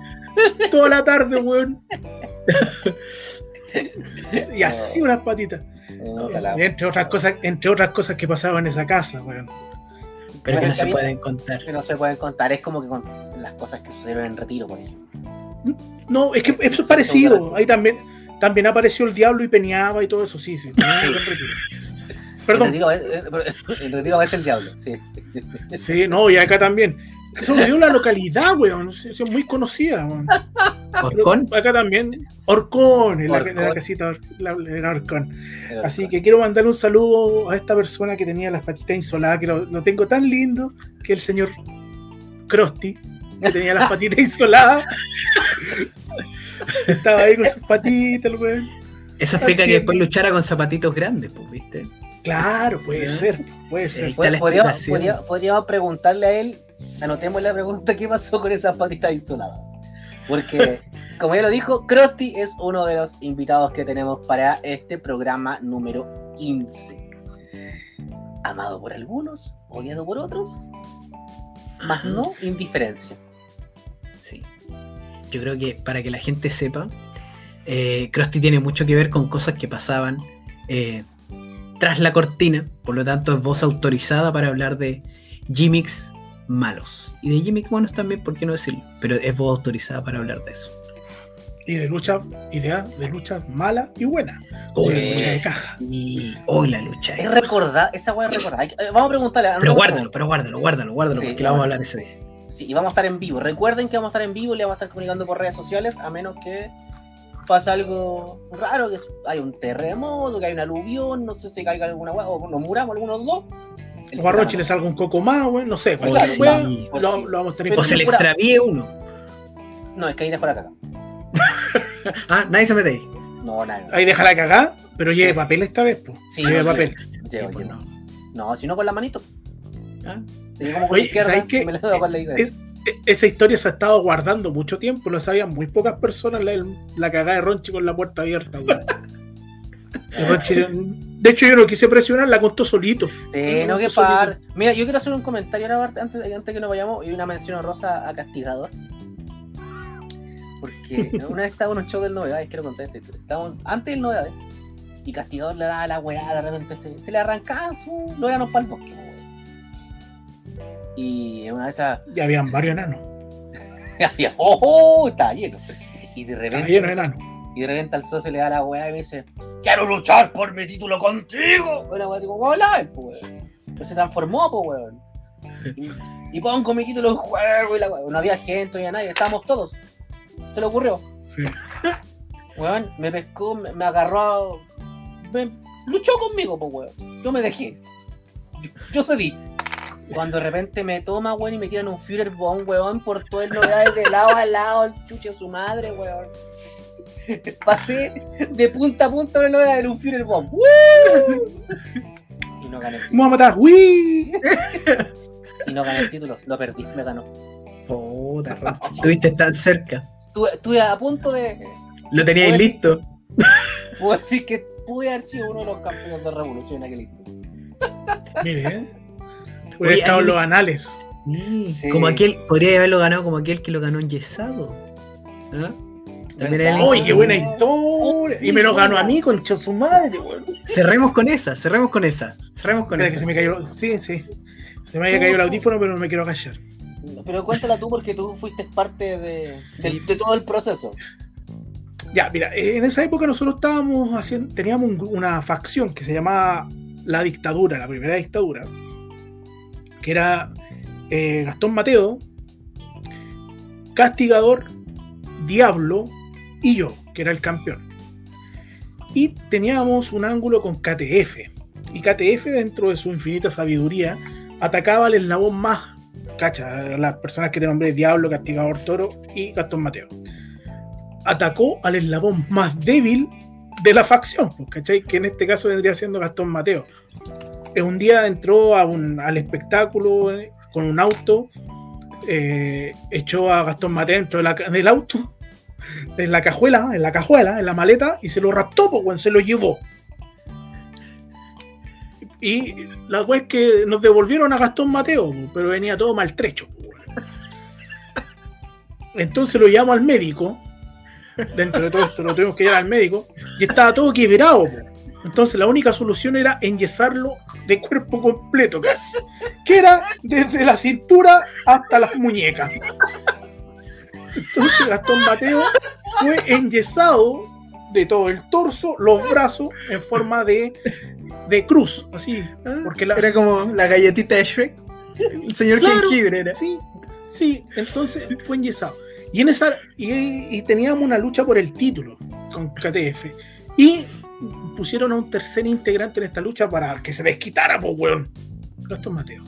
Toda la tarde, weón. [laughs] y así unas patitas. Entre otras cosas, entre otras cosas que pasaban en esa casa, weón. Pero que no se pueden contar. que no se pueden contar. Es como que con las cosas que sucedieron en retiro, por ejemplo. No, es que eso es parecido. Ahí también, también apareció el diablo y peñaba y todo eso, sí, sí. [laughs] también en retiro. Perdón, es- [laughs] en retiro es el diablo, sí. sí, no, y acá también. Se olvidó la localidad, weón. Es muy conocida, weón. ¿Orcón? Acá también. Orcón, en la, en la Orcón. casita la- en Orcón. Así que quiero mandarle un saludo a esta persona que tenía las patitas insoladas, que lo, lo tengo tan lindo, que el señor Krusty, que tenía las patitas insoladas. [laughs] Estaba ahí con sus patitas, el weón. Eso explica que después luchara con zapatitos grandes, pues, ¿viste? Claro, puede ser, puede ser. Podríamos, podríamos preguntarle a él anotemos la pregunta: ¿qué pasó con esas patitas insuladas? Porque, como ya lo dijo, Krusty es uno de los invitados que tenemos para este programa número 15. Amado por algunos, odiado por otros, más no indiferencia. Sí. Yo creo que para que la gente sepa, eh, Krusty tiene mucho que ver con cosas que pasaban eh, tras la cortina, por lo tanto es voz autorizada para hablar de gimmicks malos. Y de gimmicks buenos también, ¿por qué no decirlo? Pero es voz autorizada para hablar de eso. Y de lucha, idea de lucha mala y buena. Como la lucha de caja. Y hoy la lucha. Es recordar, esa weá es recordar. Eh, Vamos a preguntarle. Pero anotemos guárdalo, pero guárdalo, guárdalo, guárdalo, Sí, porque la vamos a hablar ese día. Sí, y vamos a estar en vivo. Recuerden que vamos a estar en vivo y le vamos a estar comunicando por redes sociales, a menos que pase algo raro, que es- hay un terremoto, que hay un aluvión, no sé si caiga alguna o nos muramos algunos dos. El O a programa le salga un coco más, güey, no sé. Claro, cualquier sí. Pues lo, sí. lo vamos a tener O se le extravíe uno. [laughs] no. Es que ahí dejo la caca. [laughs] Ah, nadie se mete ahí. No, nada. Ahí déjala cagar, pero lleve Sí. papel esta vez, pues. Sí, lleve no, papel. Llevo, pues llevo. no. No, si no con la manito. Ah. Si como con Oye, la izquierda, ¿sabes qué? me la doy con la derecha. Es- E- Esa historia se ha estado guardando mucho tiempo, lo sabían muy pocas personas, la, la cagada de Ronchi con la puerta abierta, güey. [laughs] De hecho, yo no quise presionar, la contó solito. Sí, no, No, que par. Mira, yo quiero hacer un comentario ahora, antes, antes que nos vayamos y una mención rosa a Castigador. Porque [laughs] una vez estaba en un show del Novedades, quiero contar esta historia. Estábamos antes del Novedades y Castigador le daba la weá, de repente se, se le arrancaba su. Lo éramos para el bosque. Y en una de esas. Ya habían varios enanos. [laughs] había, ¡Oh! oh, Estaba lleno. Y de Estaba repente. lleno de enanos. Y de repente al socio le da la weá y me dice: ¡Quiero luchar por mi título contigo! Weá así como, hola, pues weón. Pero se transformó, pues weón. Y, y pongo mi título en juego y la weá. No había gente, no había nadie, estábamos todos. Se le ocurrió. Sí. [laughs] Weón, me pescó, me, me agarró. me- luchó conmigo, pues weón. Yo me dejé. Yo, yo cedí. Cuando de repente me toma, weón, y me tiran un Führer Bomb, weón, por todo el novedades de lado a lado, el chuche de su madre, weón. Pasé de punta a punta de novedades de un Führer Bomb. ¡Woo! Y no gané el título. Vamos a matar, ¡Wii! Y no gané el título. Lo perdí, me ganó. Puta, [laughs] Ronchi, Estuviste tan cerca. Estuve, estuve a punto de. Lo teníais listo. Puedo decir que pude haber sido uno de los campeones de revolución en aquel instante. Mire, ¿eh? Oye, Hubiera estado hay los anales. Sí. Como aquel, podría haberlo ganado como aquel que lo ganó en Yesado. ¿Ah? ¡Uy, qué buena historia! Y me lo ganó a mí, concha su madre, weón. Cerremos con esa, cerremos con esa. Cerremos con Espera que esa. se me cayó. Sí, sí. Se me había caído el audífono, pero no me quiero callar. Pero cuéntala tú porque tú fuiste parte de, Sí. de, de todo el proceso. Ya, mira, eh, en esa época nosotros estábamos haciendo, teníamos un una facción que se llamaba La Dictadura, la primera dictadura, que era eh, Gastón Mateo, Castigador, Diablo y yo, que era el campeón. Y teníamos un ángulo con KTF. Y KTF, dentro de su infinita sabiduría, atacaba al eslabón más, cacha, las personas que te nombré Diablo, Castigador Toro y Gastón Mateo atacó al eslabón más débil de la facción, pues, ¿cachai? Que en este caso vendría siendo Gastón Mateo. Eh, Un día entró a un- al espectáculo eh, con un auto, eh, echó a Gastón Mateo dentro del auto, en la cajuela, en la cajuela, en la maleta, y se lo raptó, pues, se lo llevó. Y la cosa es que nos devolvieron a Gastón Mateo, pero venía todo maltrecho. Entonces lo llevamos al médico, dentro de todo esto lo tuvimos que llevar al médico y estaba todo quebrado. Entonces la única solución era enyesarlo de cuerpo completo casi, que era desde la cintura hasta las muñecas. Entonces Gastón Mateo fue enyesado de todo el torso, los brazos en forma de, de cruz, así, porque la, Era como la galletita de Shrek. El señor Claro. jengibre era. Sí, sí, entonces fue enyesado. Y en esa y, y teníamos una lucha por el título con KTF. Y pusieron a un tercer integrante en esta lucha para que se desquitara, pues, weón. Gastón Mateo.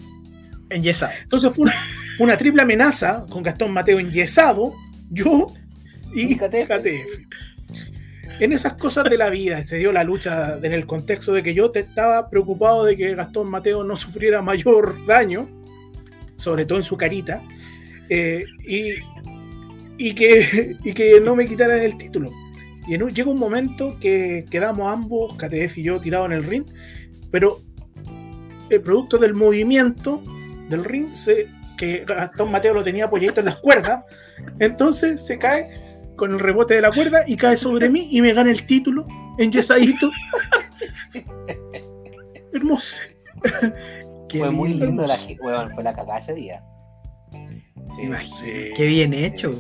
En Yesado. Entonces fue una, una triple amenaza con Gastón Mateo enyesado, yo y KTF. KTF. En esas cosas de la vida se dio la lucha en el contexto de que yo te estaba preocupado de que Gastón Mateo no sufriera mayor daño. sobre todo en su carita, eh, y, y, que, y que no me quitaran el título. Y en un- llega un momento que quedamos ambos, KTF y yo, tirados en el ring, pero el producto del movimiento del ring, se, que Gastón Mateo lo tenía apoyadito en las cuerdas, entonces se cae con el rebote de la cuerda y cae sobre mí y me gana el título en yesadito. Hermoso. Qué fue muy lindo. la, weón, fue la cagada ese día. Sí, Imagínate, Qué bien hecho.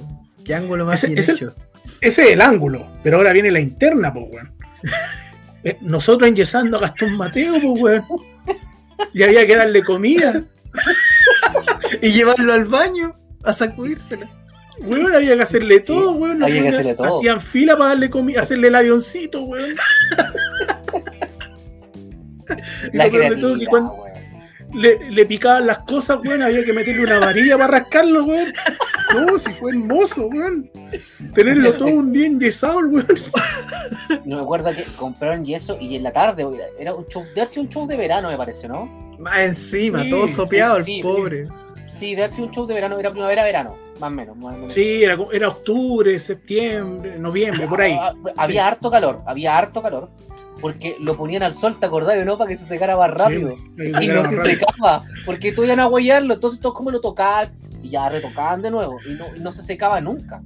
Qué ángulo más Ese- bien ese- hecho. Ese es el ángulo, pero ahora viene la interna, pues, weón. Eh, Nosotros enyesando a Gastón Mateo, pues, weón. Y había que darle comida. Y llevarlo al baño a sacudírsela. Weón, había que hacerle todo, weón. había que Nos hacerle todo. Hacían fila para darle comida, hacerle el avioncito, weón. [laughs] Y La todo que cuando weón. le, le picaban las cosas, weón, había que meterle una varilla para rascarlo, weón. No, si fue hermoso, weón. Tenerlo todo un día enyesado, weón. No me acuerdo que compraron yeso y en la tarde, weón, era un show, de un show de verano, me parece, ¿no? Más encima, Sí, todo sopeado, sí, el pobre. Sí, sido un show de verano, era primavera-verano, más o menos. Más o menos. Sí, era, era octubre, septiembre, noviembre, por ahí. Ah, Había Sí. harto calor, había harto calor. Porque lo ponían al sol, ¿te acordás, no? Para que se secara más rápido. Sí, y no se secaba, porque tú iban a guayarlo, entonces todos como lo tocaban y ya retocaban de nuevo y no, y no se secaba nunca.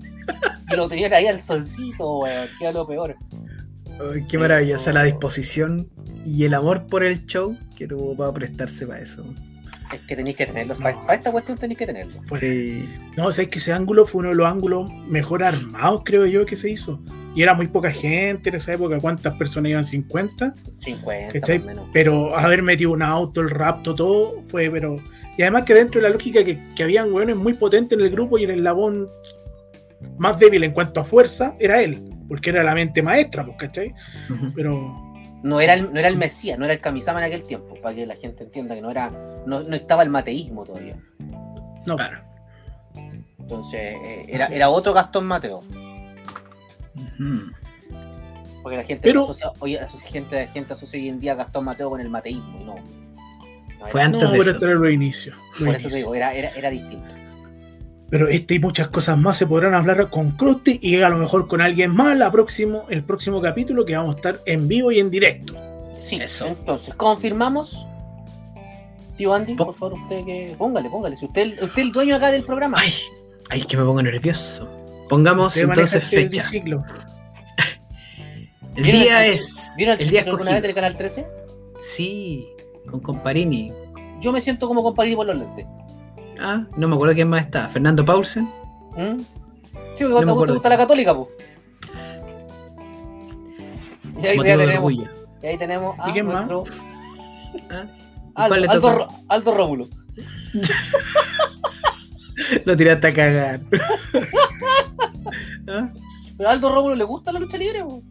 Y lo tenían ahí al solcito, weón, que era lo peor. Ay, qué maravillosa la disposición y el amor por el show que tuvo para prestarse para eso. Es que tenéis que tenerlos, para, para esta cuestión tenéis que tenerlo. Fue- Sí. No, o sea, es que ese ángulo fue uno de los ángulos mejor armados, creo yo, que se hizo. Y era muy poca gente en esa época. ¿Cuántas personas iban? 50. 50 ¿Cachai? más menos. Pero haber metido un auto, el rapto, todo fue, pero. Y además que dentro de la lógica que, que habían hueones muy potentes en el grupo y el eslabón más débil en cuanto a fuerza era él. Porque era la mente maestra, pues, ¿cachai? Ujú. Pero. No era, el, no era el Mesías, no era el Kamisama en aquel tiempo, para que la gente entienda que no era, no, no estaba el mateísmo todavía. No, Claro. Entonces, eh, era, era otro Gastón Mateo. Porque la gente Pero- asocia, hoy, asocia- gente, gente asocia hoy en día a Gastón Mateo con el mateísmo, y no. No Fue antes no de eso. era los inicios. los Por eso te digo, era, era, era distinto. Pero este y muchas cosas más se podrán hablar con Krusty y a lo mejor con alguien más la próximo, el próximo capítulo que vamos a estar en vivo y en directo. Sí, Eso. entonces, confirmamos. Tío Andy, Po- por favor, usted que. Póngale, póngale. Si usted, usted es el dueño acá del programa. Ay, ay, que me pongo nervioso. Pongamos entonces fecha. [laughs] El ¿Vieron día el- es. ¿Vieron el, el día alguna vez del Canal 13? Sí, con Comparini. Yo me siento como compañero por los lentes. Ah, no me acuerdo quién más está. Fernando Paulsen. ¿Mm? Sí, porque me cuando te acuerdo. gusta la católica, pues. Y ahí, ya tenemos, y ahí tenemos a ¿Y quién más? nuestro Ah, ¿y Aldo, Aldo, Aldo Rómulo. [laughs] Lo tiraste a cagar. [laughs] ¿Ah? Pero a Aldo Rómulo le gusta la lucha libre. No.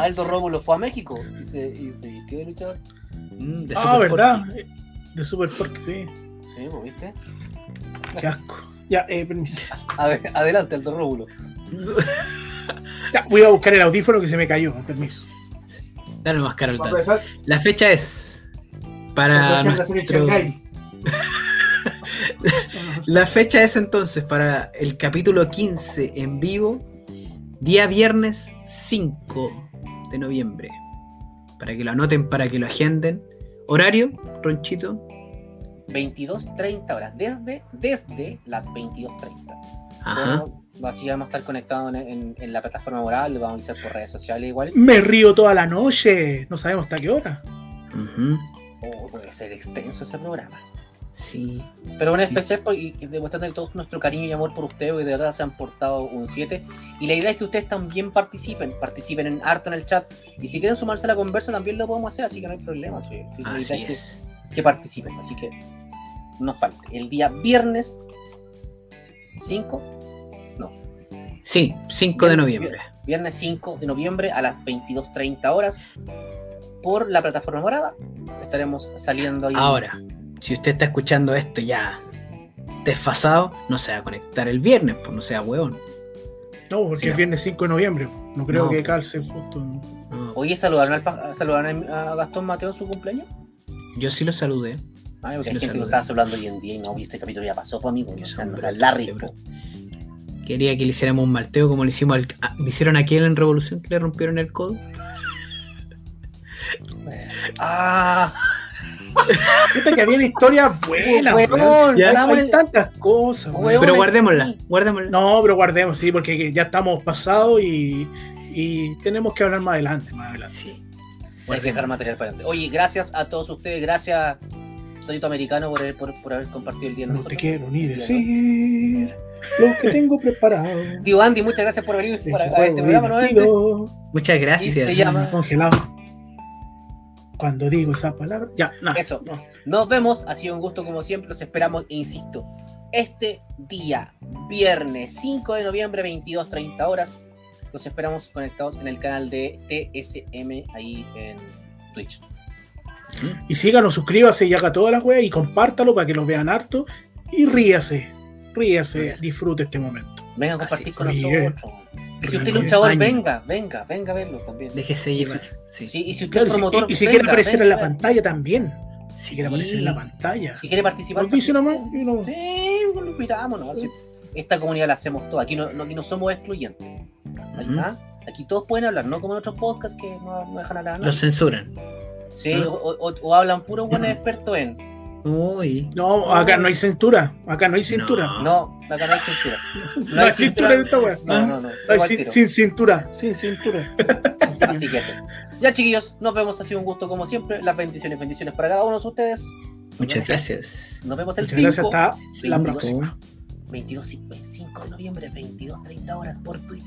Aldo Rómulo fue a México y se, y se vistió de luchador. Mm, de Ah, ¿verdad? De Super Porky, sí. Sí, pues, ¿viste? Qué asco. Ya, eh, permiso. [laughs] A ver, adelante, Aldo Rómulo. [laughs] Ya, voy a buscar el audífono que se me cayó, permiso. Dale más tazo. empezar, La fecha es para nuestro... [laughs] La fecha es entonces para el capítulo 15 en vivo, día viernes 5 de noviembre. Para que lo anoten, para que lo agenden. Horario, Ronchito. 22.30 horas, desde, desde las 22.30. Ajá. Bueno, así vamos a estar conectados en, en- en la plataforma moral, lo vamos a hacer por redes sociales igual. Me río toda la noche. No sabemos hasta qué hora. Ujú. Oh, puede ser extenso ese programa. Sí. Pero un Sí. especial por- y y demostrando todo nuestro cariño y amor por ustedes, que de verdad se han portado un 7. Y la idea es que ustedes también participen, participen en harto en el chat. Y si quieren sumarse a la conversa, también lo podemos hacer, así que no hay problema. sí, sí, la idea es que- es. que participen. Así que no falte. El día viernes 5, Sí, 5 de noviembre. viernes 5 de noviembre a las 22.30 horas por la plataforma morada. Estaremos saliendo ahí. Ahora, si usted está escuchando esto ya desfasado, no se va a conectar el viernes, pues no sea hueón. No, porque Sí, es no. viernes 5 de noviembre. No creo No. que calce justo. No, Oye, ¿saludaron, al saludaron a Gastón Mateo en su cumpleaños? yo sí lo saludé. Ay, hay no gente que lo saluda. estaba hablando hoy en día y no, este capítulo ya pasó, pues amigo. No son sean, no sean brutos, Larry, po. Quería que le hiciéramos un malteo como le hicimos al. ¿Le hicieron a aquel en Revolución que le rompieron el codo? Ah, Fíjate que había historias buenas, weón. weón, Ya, Hay tantas cosas, weón. Pero guardémosla, guardémosla. No, pero guardemos, sí, porque ya estamos pasados y, y tenemos que hablar más adelante, más adelante. Sí. Sí, hay que dejar material para adelante. Oye, gracias a todos ustedes, gracias Tonito Americano por, haber- por, por haber compartido el día No te nosotros. quiero ni decir lo que tengo preparado. Tío Andy, muchas gracias por venir para, ese a este programa nuevamente. Muchas Y gracias. se llama- Congelado. Cuando digo esa palabra, ya, no. Eso. no. Nos vemos, ha sido un gusto como siempre, los esperamos, e insisto, este día, viernes 5 de noviembre, 22.30 horas, los esperamos conectados en el canal de TSM ahí en Twitch. Y síganos, suscríbase y haga todas las weas y compártalo para que los vean harto y ríase, ríase, Ríase. disfrute este momento. Venga a compartir con nosotros. Y si usted es luchador, venga, venga, venga a verlo también. Déjese llevar. Sí. Sí, y si usted Claro, es promotor, y, y si venga, quiere aparecer venga en la pantalla también. Si Sí. quiere aparecer en la pantalla. Si quiere participar, Nos dice nomás y uno- Sí, lo invitamos. ¿no? Así- Esta comunidad la hacemos toda. Aquí no, no- aquí no somos excluyentes. Aquí todos pueden hablar, no como en otros podcasts que no, no dejan hablar. Los censuran. Sí, ¿Ah? o, o- o hablan puros buenos expertos en. Uy. No, acá no hay cintura. Acá no hay cintura. No. No, acá no hay censura. [laughs] No, hay cintura en esta wea. No, no, no. No sin, sin cintura. Sin [laughs] cintura. Así que- eso. Ya, chiquillos, nos vemos. Ha sido un gusto como siempre. Las bendiciones, bendiciones para cada uno de ustedes. Nos Muchas gracias. Nos vemos el Muchas gracias. 5. Hasta la Cinco. próxima. 22, 5 de noviembre, 22.30 horas por Twitch.